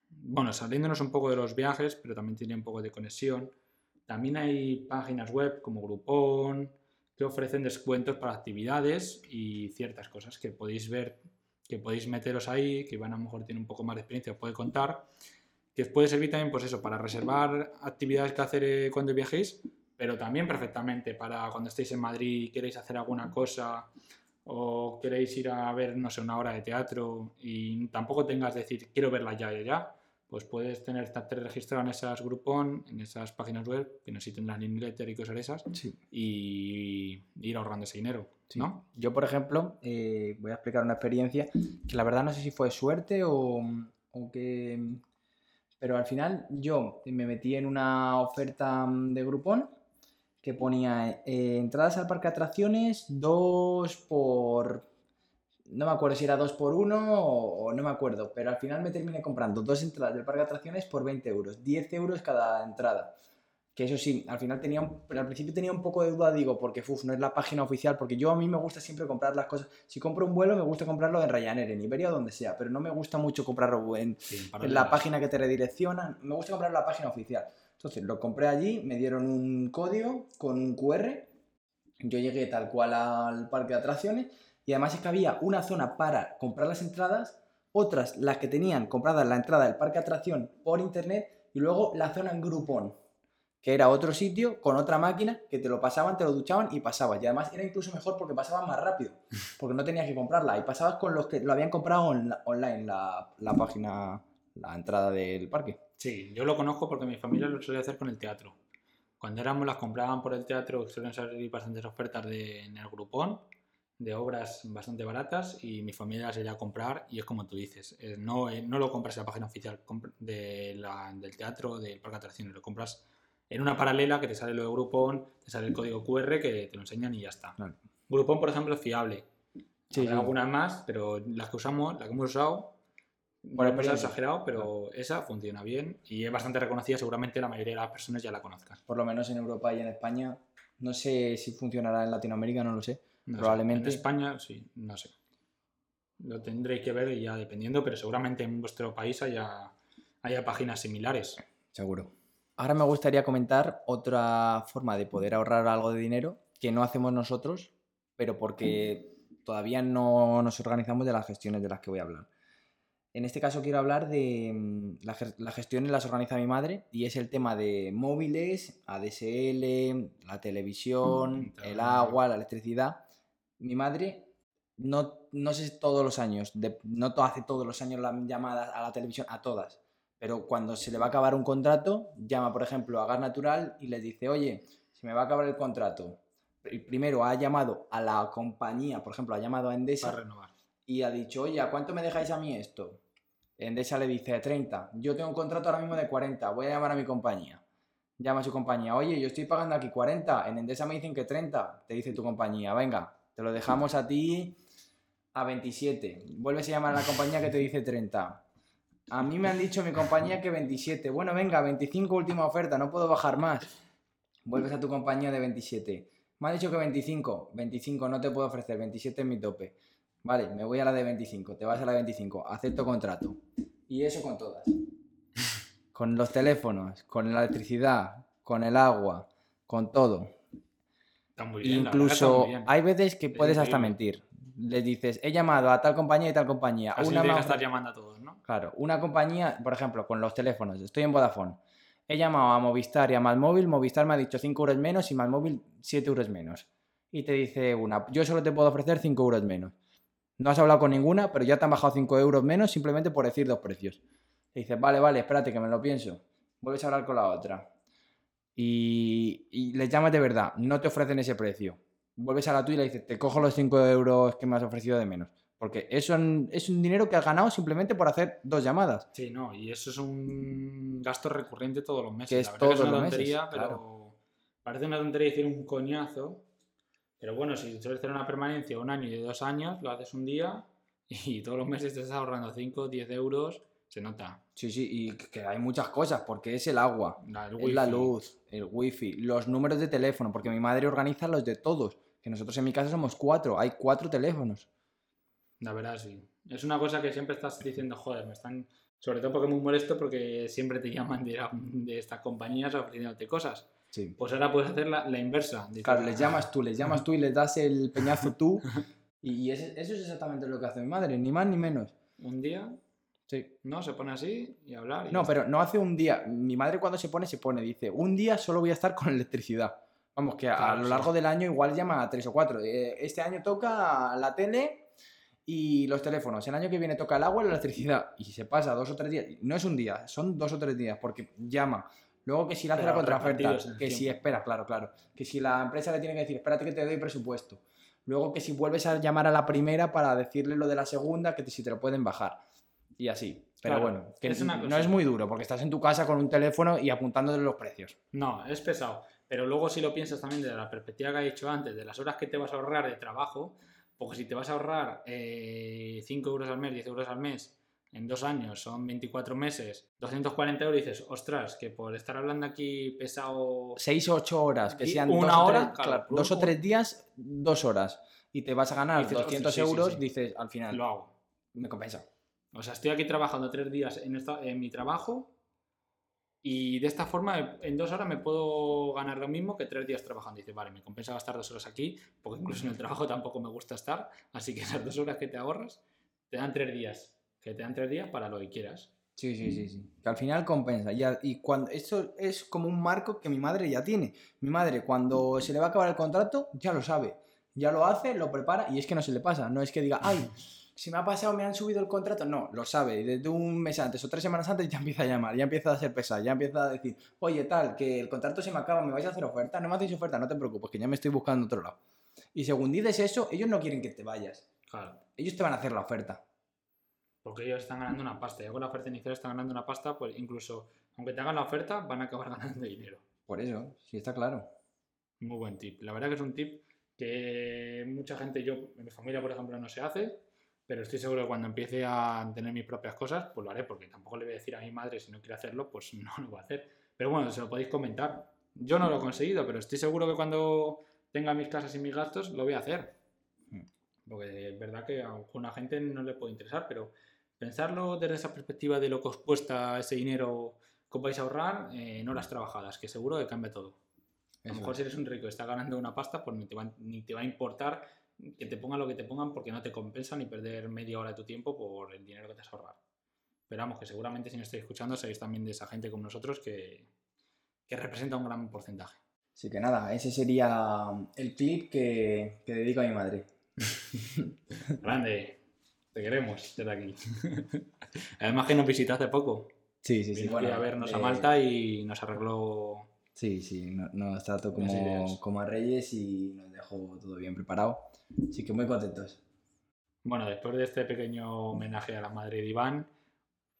Bueno, saliéndonos un poco de los viajes, pero también tiene un poco de conexión. También hay páginas web como Groupon que ofrecen descuentos para actividades y ciertas cosas que podéis ver, que podéis meteros ahí, que van a lo mejor tiene un poco más de experiencia, os puede contar, que os puede servir también, pues eso, para reservar actividades que hacer eh, cuando viajéis, pero también perfectamente para cuando estéis en Madrid y queréis hacer alguna cosa o queréis ir a ver, no sé, una obra de teatro y tampoco tengas decir, quiero verla ya, ya, ya, pues puedes tener, estarte registrado en esas Groupon, en esas páginas web, que no sé si tendrás newsletter y cosas de esas, Sí. y ir ahorrando ese dinero, ¿no? Yo, por ejemplo, eh, voy a explicar una experiencia que la verdad no sé si fue suerte o, o que... Pero al final yo me metí en una oferta mm, de Groupon que ponía eh, entradas al parque de atracciones, dos por... No me acuerdo si era dos por uno o, o no me acuerdo, pero al final me terminé comprando dos entradas del parque de atracciones por 20 euros, 10 euros cada entrada. Que eso sí, al final tenía, un- al principio tenía un poco de duda, digo, porque uf, no es la página oficial, porque yo a mí me gusta siempre comprar las cosas. Si compro un vuelo, me gusta comprarlo en Ryanair, en Iberia o donde sea, pero no me gusta mucho comprarlo en, Sí, en la página que te redireccionan. Me gusta comprar la página oficial. Entonces lo compré allí, me dieron un código con un QR. Yo llegué tal cual al parque de atracciones y además es que había una zona para comprar las entradas, otras las que tenían compradas la entrada del parque de atracción por internet y luego la zona en Groupon, que era otro sitio con otra máquina que te lo pasaban, te lo duchaban y pasabas. Y además era incluso mejor porque pasabas más rápido, (laughs) porque no tenías que comprarla y pasabas con los que lo habían comprado on- online, la, la página, la entrada del parque. Sí, yo lo conozco porque mi familia lo solía hacer con el teatro. Cuando éramos las compraban por el teatro, suelen salir bastantes ofertas de, en el Groupon de obras bastante baratas y mi familia las iría a comprar y es como tú dices, eh, no, eh, no lo compras en la página oficial de la- del teatro, del parque de atracciones, lo compras en una paralela que te sale lo de Groupon, te sale el código QR que te lo enseñan y ya está. Claro. Groupon, por ejemplo, es fiable. Sí, Habrá sí. algunas más, pero las que usamos, las que hemos usado, por experiencia. exagerado, pero esa funciona bien y es bastante reconocida, seguramente la mayoría de las personas ya la conozcan. por lo menos en Europa y en España. No sé si funcionará en Latinoamérica, no lo sé. No sé, Probablemente. En España, sí, no sé. Lo tendréis que ver ya dependiendo, pero seguramente en vuestro país haya, haya páginas similares. Seguro. Ahora me gustaría comentar otra forma de poder ahorrar algo de dinero que no hacemos nosotros, pero porque todavía no nos organizamos de las gestiones de las que voy a hablar. En este caso quiero hablar de mm, la las gestiones las organiza mi madre y es el tema de móviles, ADSL, la televisión, el agua, la electricidad. Mi madre no, no sé si todos los años, de- no hace todos los años las llamadas a la televisión, a todas, pero cuando se le va a acabar un contrato, llama, por ejemplo, a Gas Natural y les dice, oye, se me va a acabar el contrato. Pr- Primero ha llamado a la compañía, por ejemplo, ha llamado a Endesa Para renovar. y ha dicho, oye, ¿a cuánto me dejáis a mí esto? Endesa le dice 30. Yo tengo un contrato ahora mismo de 40. Voy a llamar a mi compañía. Llama a su compañía. Oye, yo estoy pagando aquí 40. En Endesa me dicen que 30. Te dice tu compañía. Venga, te lo dejamos a ti a 27. Vuelves a llamar a la compañía que te dice 30. A mí me han dicho mi compañía que 27. Bueno, venga, 25 última oferta. No puedo bajar más. Vuelves a tu compañía de 27. Me ha dicho que 25. 25 no te puedo ofrecer. 27 es mi tope. Vale, me voy a la de 25. Te vas a la de 25. Acepto contrato. Y eso con todas. (laughs) Con los teléfonos, con la electricidad, con el agua, con todo. Está muy bien. Incluso muy bien. hay veces que Es puedes hasta increíble. mentir. Les dices, he llamado a tal compañía y tal compañía. Así Una que estar llamando a todos, ¿no? Claro, una compañía, por ejemplo, con los teléfonos, estoy en Vodafone. He llamado a Movistar y a Malmóvil, Movistar me ha dicho 5 euros menos y Malmóvil 7 euros menos. Y te dice una, yo solo te puedo ofrecer 5 euros menos. No has hablado con ninguna, pero ya te han bajado 5 euros menos simplemente por decir dos precios. Y dices, vale, vale, espérate que me lo pienso. Vuelves a hablar con la otra. Y, y les llamas de verdad, no te ofrecen ese precio. Vuelves a la tuya y le dices, te cojo los 5 euros que me has ofrecido de menos. Porque eso es un dinero que has ganado simplemente por hacer dos llamadas. Sí, no, y eso es un gasto recurrente todos los meses. Que es la verdad que es todos una los meses, tontería, pero claro. parece una tontería decir un coñazo. Pero bueno, si sueles hacer una permanencia un año y de dos años, lo haces un día (laughs) y todos los meses te estás ahorrando 5 o 10 euros, se nota. Sí, sí, y que hay muchas cosas, porque es el agua, La- el es la wifi. luz, el wifi, los números de teléfono, porque mi madre organiza los de todos, que nosotros en mi casa somos cuatro, hay cuatro teléfonos. La verdad, sí. Es una cosa que siempre estás diciendo, joder, me están. Sobre todo porque es muy molesto porque siempre te llaman de, de estas compañías ofreciéndote cosas. Sí. Pues ahora puedes hacer la, la inversa. Dices, Claro, les llamas tú, les llamas tú y les das el peñazo tú, (laughs) y, eso es exactamente lo que hace mi madre, ni más ni menos. Un día, Sí. ¿no? Se pone así y hablar. y No, pero no hace un día. Mi madre cuando se pone, se pone, dice, un día solo voy a estar con electricidad. Vamos, que a lo sí. largo del año igual llama a tres o cuatro. Eh, Este año toca la tele y los teléfonos. El año que viene toca el agua y la electricidad. Y se pasa dos o tres días. No es un día, son dos o tres días, porque llama. Luego que si le hace Pero la contraoferta, que si espera, claro, claro. Que si la empresa le tiene que decir, espérate que te doy presupuesto. Luego que si vuelves a llamar a la primera para decirle lo de la segunda, que te- si te lo pueden bajar. Y así. Pero Claro, bueno, que es una no es muy duro, porque estás en tu casa con un teléfono y apuntándole los precios. No, es pesado. Pero luego si lo piensas también desde la perspectiva que he dicho antes, de las horas que te vas a ahorrar de trabajo, porque si te vas a ahorrar eh, 5 euros al mes, 10 euros al mes, en dos años son 24 meses, 240 euros, y dices, ostras, que por estar hablando aquí pesado... 6 o 8 horas, que sean una dos o hora, tres- claro, dos o tres días, dos horas. Y te vas a ganar Dices, 200 "Hostia, sí, sí, euros, sí". dices, al final, Lo hago. me compensa. O sea, estoy aquí trabajando tres días en, esta- en mi trabajo y de esta forma en dos horas me puedo ganar lo mismo que tres días trabajando. Y dices, vale, me compensa gastar dos horas aquí, porque incluso en el trabajo tampoco me gusta estar, así que (laughs) esas dos horas que te ahorras te dan tres días, que te dan tres días para lo que quieras. Sí, sí, sí, sí. Que al final compensa. Y cuando esto es como un marco que mi madre ya tiene. Mi madre, cuando se le va a acabar el contrato, ya lo sabe. Ya lo hace, lo prepara y es que no se le pasa. No es que diga, ay, si me ha pasado, me han subido el contrato. No, lo sabe. Y Desde un mes antes o tres semanas antes ya (laughs) empieza a llamar, ya empieza a ser pesada, ya empieza a decir, oye, tal, que el contrato se me acaba, ¿me vais a hacer oferta? No me hacéis oferta, no te preocupes, que ya me estoy buscando otro lado. Y según dices eso, ellos no quieren que te vayas. Claro. Ellos te van a hacer la oferta. Porque ellos están ganando una pasta. Ya con la oferta inicial están ganando una pasta, pues incluso aunque te hagan la oferta, van a acabar (laughs) ganando dinero. Por eso, sí está claro. Muy buen tip. La verdad que es un tip que mucha gente, yo, en mi familia, por ejemplo, no se hace, pero estoy seguro que cuando empiece a tener mis propias cosas, pues lo haré, porque tampoco le voy a decir a mi madre si no quiere hacerlo, pues (laughs) no lo va a hacer. Pero bueno, se lo podéis comentar. Yo no lo he conseguido, pero estoy seguro que cuando tenga mis casas y mis gastos, lo voy a hacer. Mm. Porque es verdad que a alguna gente no le puede interesar, pero pensarlo desde esa perspectiva de lo que os cuesta ese dinero que os vais a ahorrar en horas trabajadas, que seguro que cambia todo. A lo mejor si eres un rico y estás ganando una pasta, pues ni te, va, ni te va a importar que te pongan lo que te pongan porque no te compensa ni perder media hora de tu tiempo por el dinero que te has ahorrado. Pero vamos, que seguramente si no estáis escuchando, sois también de esa gente como nosotros que, que representa un gran porcentaje. Así que nada, ese sería el clip que, que dedico a mi madre. (laughs) Grande, te queremos desde aquí. Además que nos visitó hace poco. Sí, sí, sí. Vino a vernos a eh, Malta y nos arregló Sí, sí, no- nos trató Las como, como a Reyes y nos dejó todo bien preparado. Así que muy contentos. Bueno, después de este pequeño homenaje a la madre de Iván,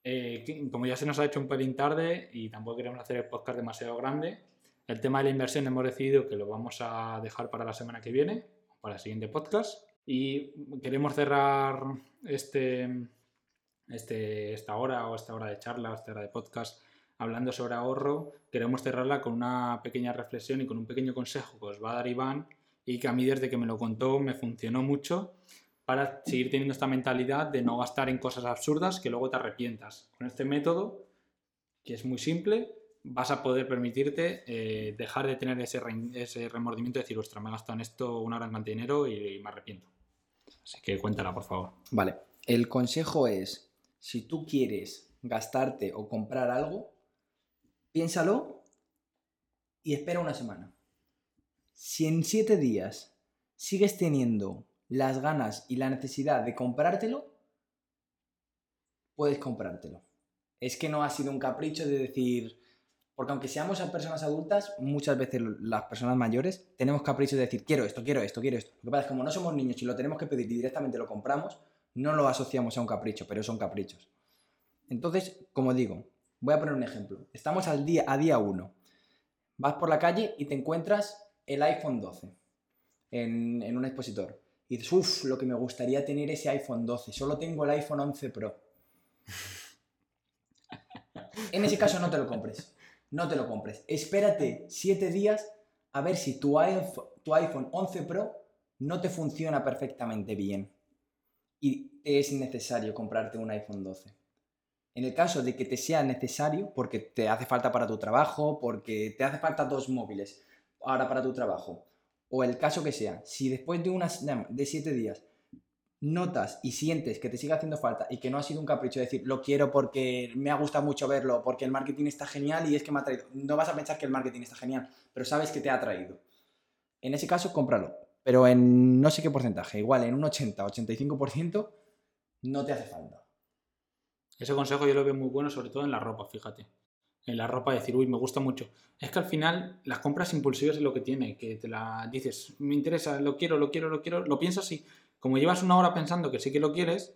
eh, como ya se nos ha hecho un pelín tarde y tampoco queremos hacer el podcast demasiado grande, el tema de la inversión hemos decidido que lo vamos a dejar para la semana que viene, para el siguiente podcast. Y queremos cerrar este, este, esta hora o esta hora de charla, esta hora de podcast, hablando sobre ahorro. Queremos cerrarla con una pequeña reflexión y con un pequeño consejo que os va a dar Iván y que a mí desde que me lo contó me funcionó mucho para seguir teniendo esta mentalidad de no gastar en cosas absurdas que luego te arrepientas. Con este método, que es muy simple, vas a poder permitirte eh, dejar de tener ese, ese remordimiento de decir, ostras, me he gastado en esto una gran cantidad de dinero y, me arrepiento. Así que cuéntala, por favor. Vale, el consejo es, si tú quieres gastarte o comprar algo, piénsalo y espera una semana. Si en siete días sigues teniendo las ganas y la necesidad de comprártelo, puedes comprártelo. Es que no ha sido un capricho de decir, porque aunque seamos personas adultas, muchas veces las personas mayores tenemos caprichos de decir, quiero esto, quiero esto, quiero esto. Lo que pasa es que como no somos niños y lo tenemos que pedir y directamente lo compramos, no lo asociamos a un capricho, pero son caprichos. Entonces, como digo, voy a poner un ejemplo. Estamos al día, a día 1. Vas por la calle y te encuentras el iPhone 12 en, en un expositor. Y dices, uff, lo que me gustaría tener ese iPhone 12. Solo tengo el iPhone 11 Pro. (laughs) En ese caso no te lo compres. No te lo compres. Espérate 7 días a ver si tu iPhone, tu iPhone 11 Pro no te funciona perfectamente bien. Y es necesario comprarte un iPhone 12. En el caso de que te sea necesario, porque te hace falta para tu trabajo, porque te hace falta dos móviles ahora para tu trabajo, o el caso que sea, si después de unas de siete días notas y sientes que te sigue haciendo falta y que no ha sido un capricho de decir lo quiero porque me ha gustado mucho verlo, porque el marketing está genial y es que me ha traído. No vas a pensar que el marketing está genial, pero sabes que te ha traído. En ese caso, cómpralo. Pero en no sé qué porcentaje, igual en un 80, 85%, no te hace falta. Ese consejo yo lo veo muy bueno, sobre todo en la ropa, fíjate. En la ropa decir, uy, me gusta mucho. Es que al final las compras impulsivas es lo que tiene, que te la dices, me interesa, lo quiero, lo quiero, lo quiero, lo piensas y como llevas una hora pensando que sí que lo quieres,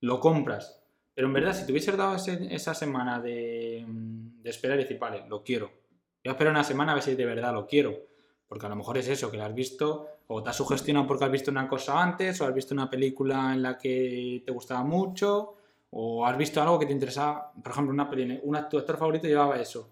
lo compras. Pero en verdad, si te hubieses dado ese- esa semana de, mm, de esperar y decir, vale, lo quiero. Voy a esperar una semana a ver si de verdad lo quiero. Porque a lo mejor es eso, que lo has visto, o te has sugestionado porque has visto una cosa antes, o has visto una película en la que te gustaba mucho, O has visto algo que te interesa, por ejemplo, una peli, un actor, tu actor favorito llevaba eso.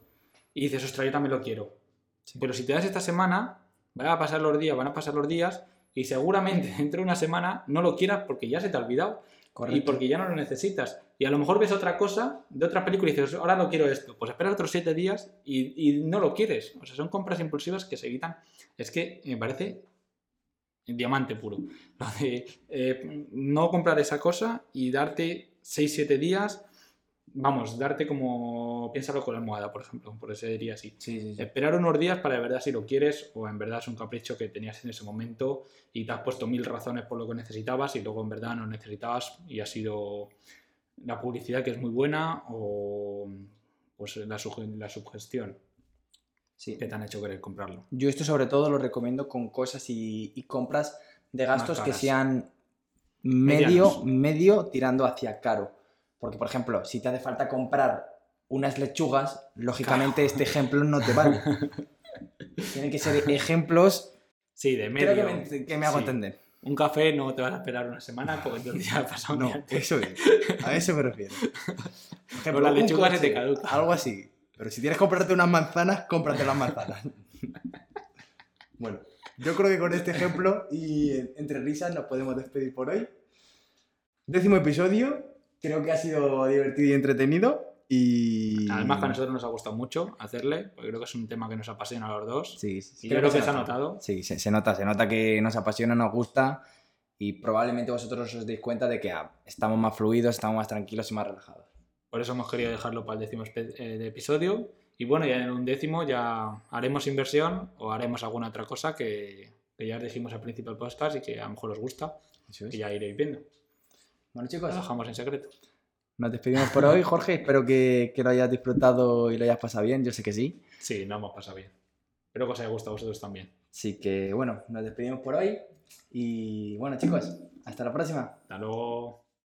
Y dices, ostras, yo también lo quiero. Sí. Pero si te das esta semana, van a pasar los días, van a pasar los días, y seguramente (laughs) dentro de una semana no lo quieras porque ya se te ha olvidado. Y porque ya no lo necesitas. Y a lo mejor ves otra cosa de otra película y dices, ahora no quiero esto. Pues esperas otros siete días y, y no lo quieres. O sea, son compras impulsivas que se evitan. Es que me parece diamante puro. (laughs) Lo de eh, no comprar esa cosa y darte 6-7 días, vamos, darte como, piénsalo con la almohada, por ejemplo, por ese diría así. Sí, sí, sí. Esperar unos días para de verdad si lo quieres o en verdad es un capricho que tenías en ese momento y te has puesto mil razones por lo que necesitabas y luego en verdad no necesitabas y ha sido la publicidad que es muy buena o pues la, la sugestión Sí. que te han hecho querer comprarlo. Yo esto sobre todo lo recomiendo con cosas y, y compras de gastos que sean medio, Medianos. medio tirando hacia caro. Porque, por ejemplo, si te hace falta comprar unas lechugas, lógicamente este ejemplo no te vale. (laughs) Tienen que ser ejemplos Sí, de medio. creo que me, que me hago Sí. entender. Un café no te vas a esperar una semana porque entonces ya ha pasado un No, día eso es. A eso me refiero. (laughs) Por ejemplo, la un lechuga se te caduca. Algo así. Pero si tienes que comprarte unas manzanas, cómprate las manzanas. (laughs) bueno, yo creo que con este ejemplo y entre risas nos podemos despedir por hoy. Décimo episodio. Creo que ha sido divertido y entretenido. Y. Además que a nosotros nos ha gustado mucho hacerle, porque creo que es un tema que nos apasiona a los dos. Sí, sí, sí. Y yo creo que se ha nota. notado. Sí, se, se nota, se nota que nos apasiona, nos gusta y probablemente vosotros os deis cuenta de que ah, estamos más fluidos, estamos más tranquilos y más relajados. Por eso hemos querido dejarlo para el décimo eh, de episodio. Y bueno, ya en un décimo ya haremos inversión o haremos alguna otra cosa que, que ya os dijimos al principio del podcast y que a lo mejor os gusta Eso es. y ya iréis viendo. Bueno Lo chicos, dejamos en secreto. nos despedimos por hoy, Jorge. (laughs) Espero que, que lo hayas disfrutado y lo hayas pasado bien. Yo sé que sí. Sí, nos hemos pasado bien. Espero que os haya gustado a vosotros también. Así que bueno, nos despedimos por hoy. Y bueno chicos, hasta la próxima. Hasta luego.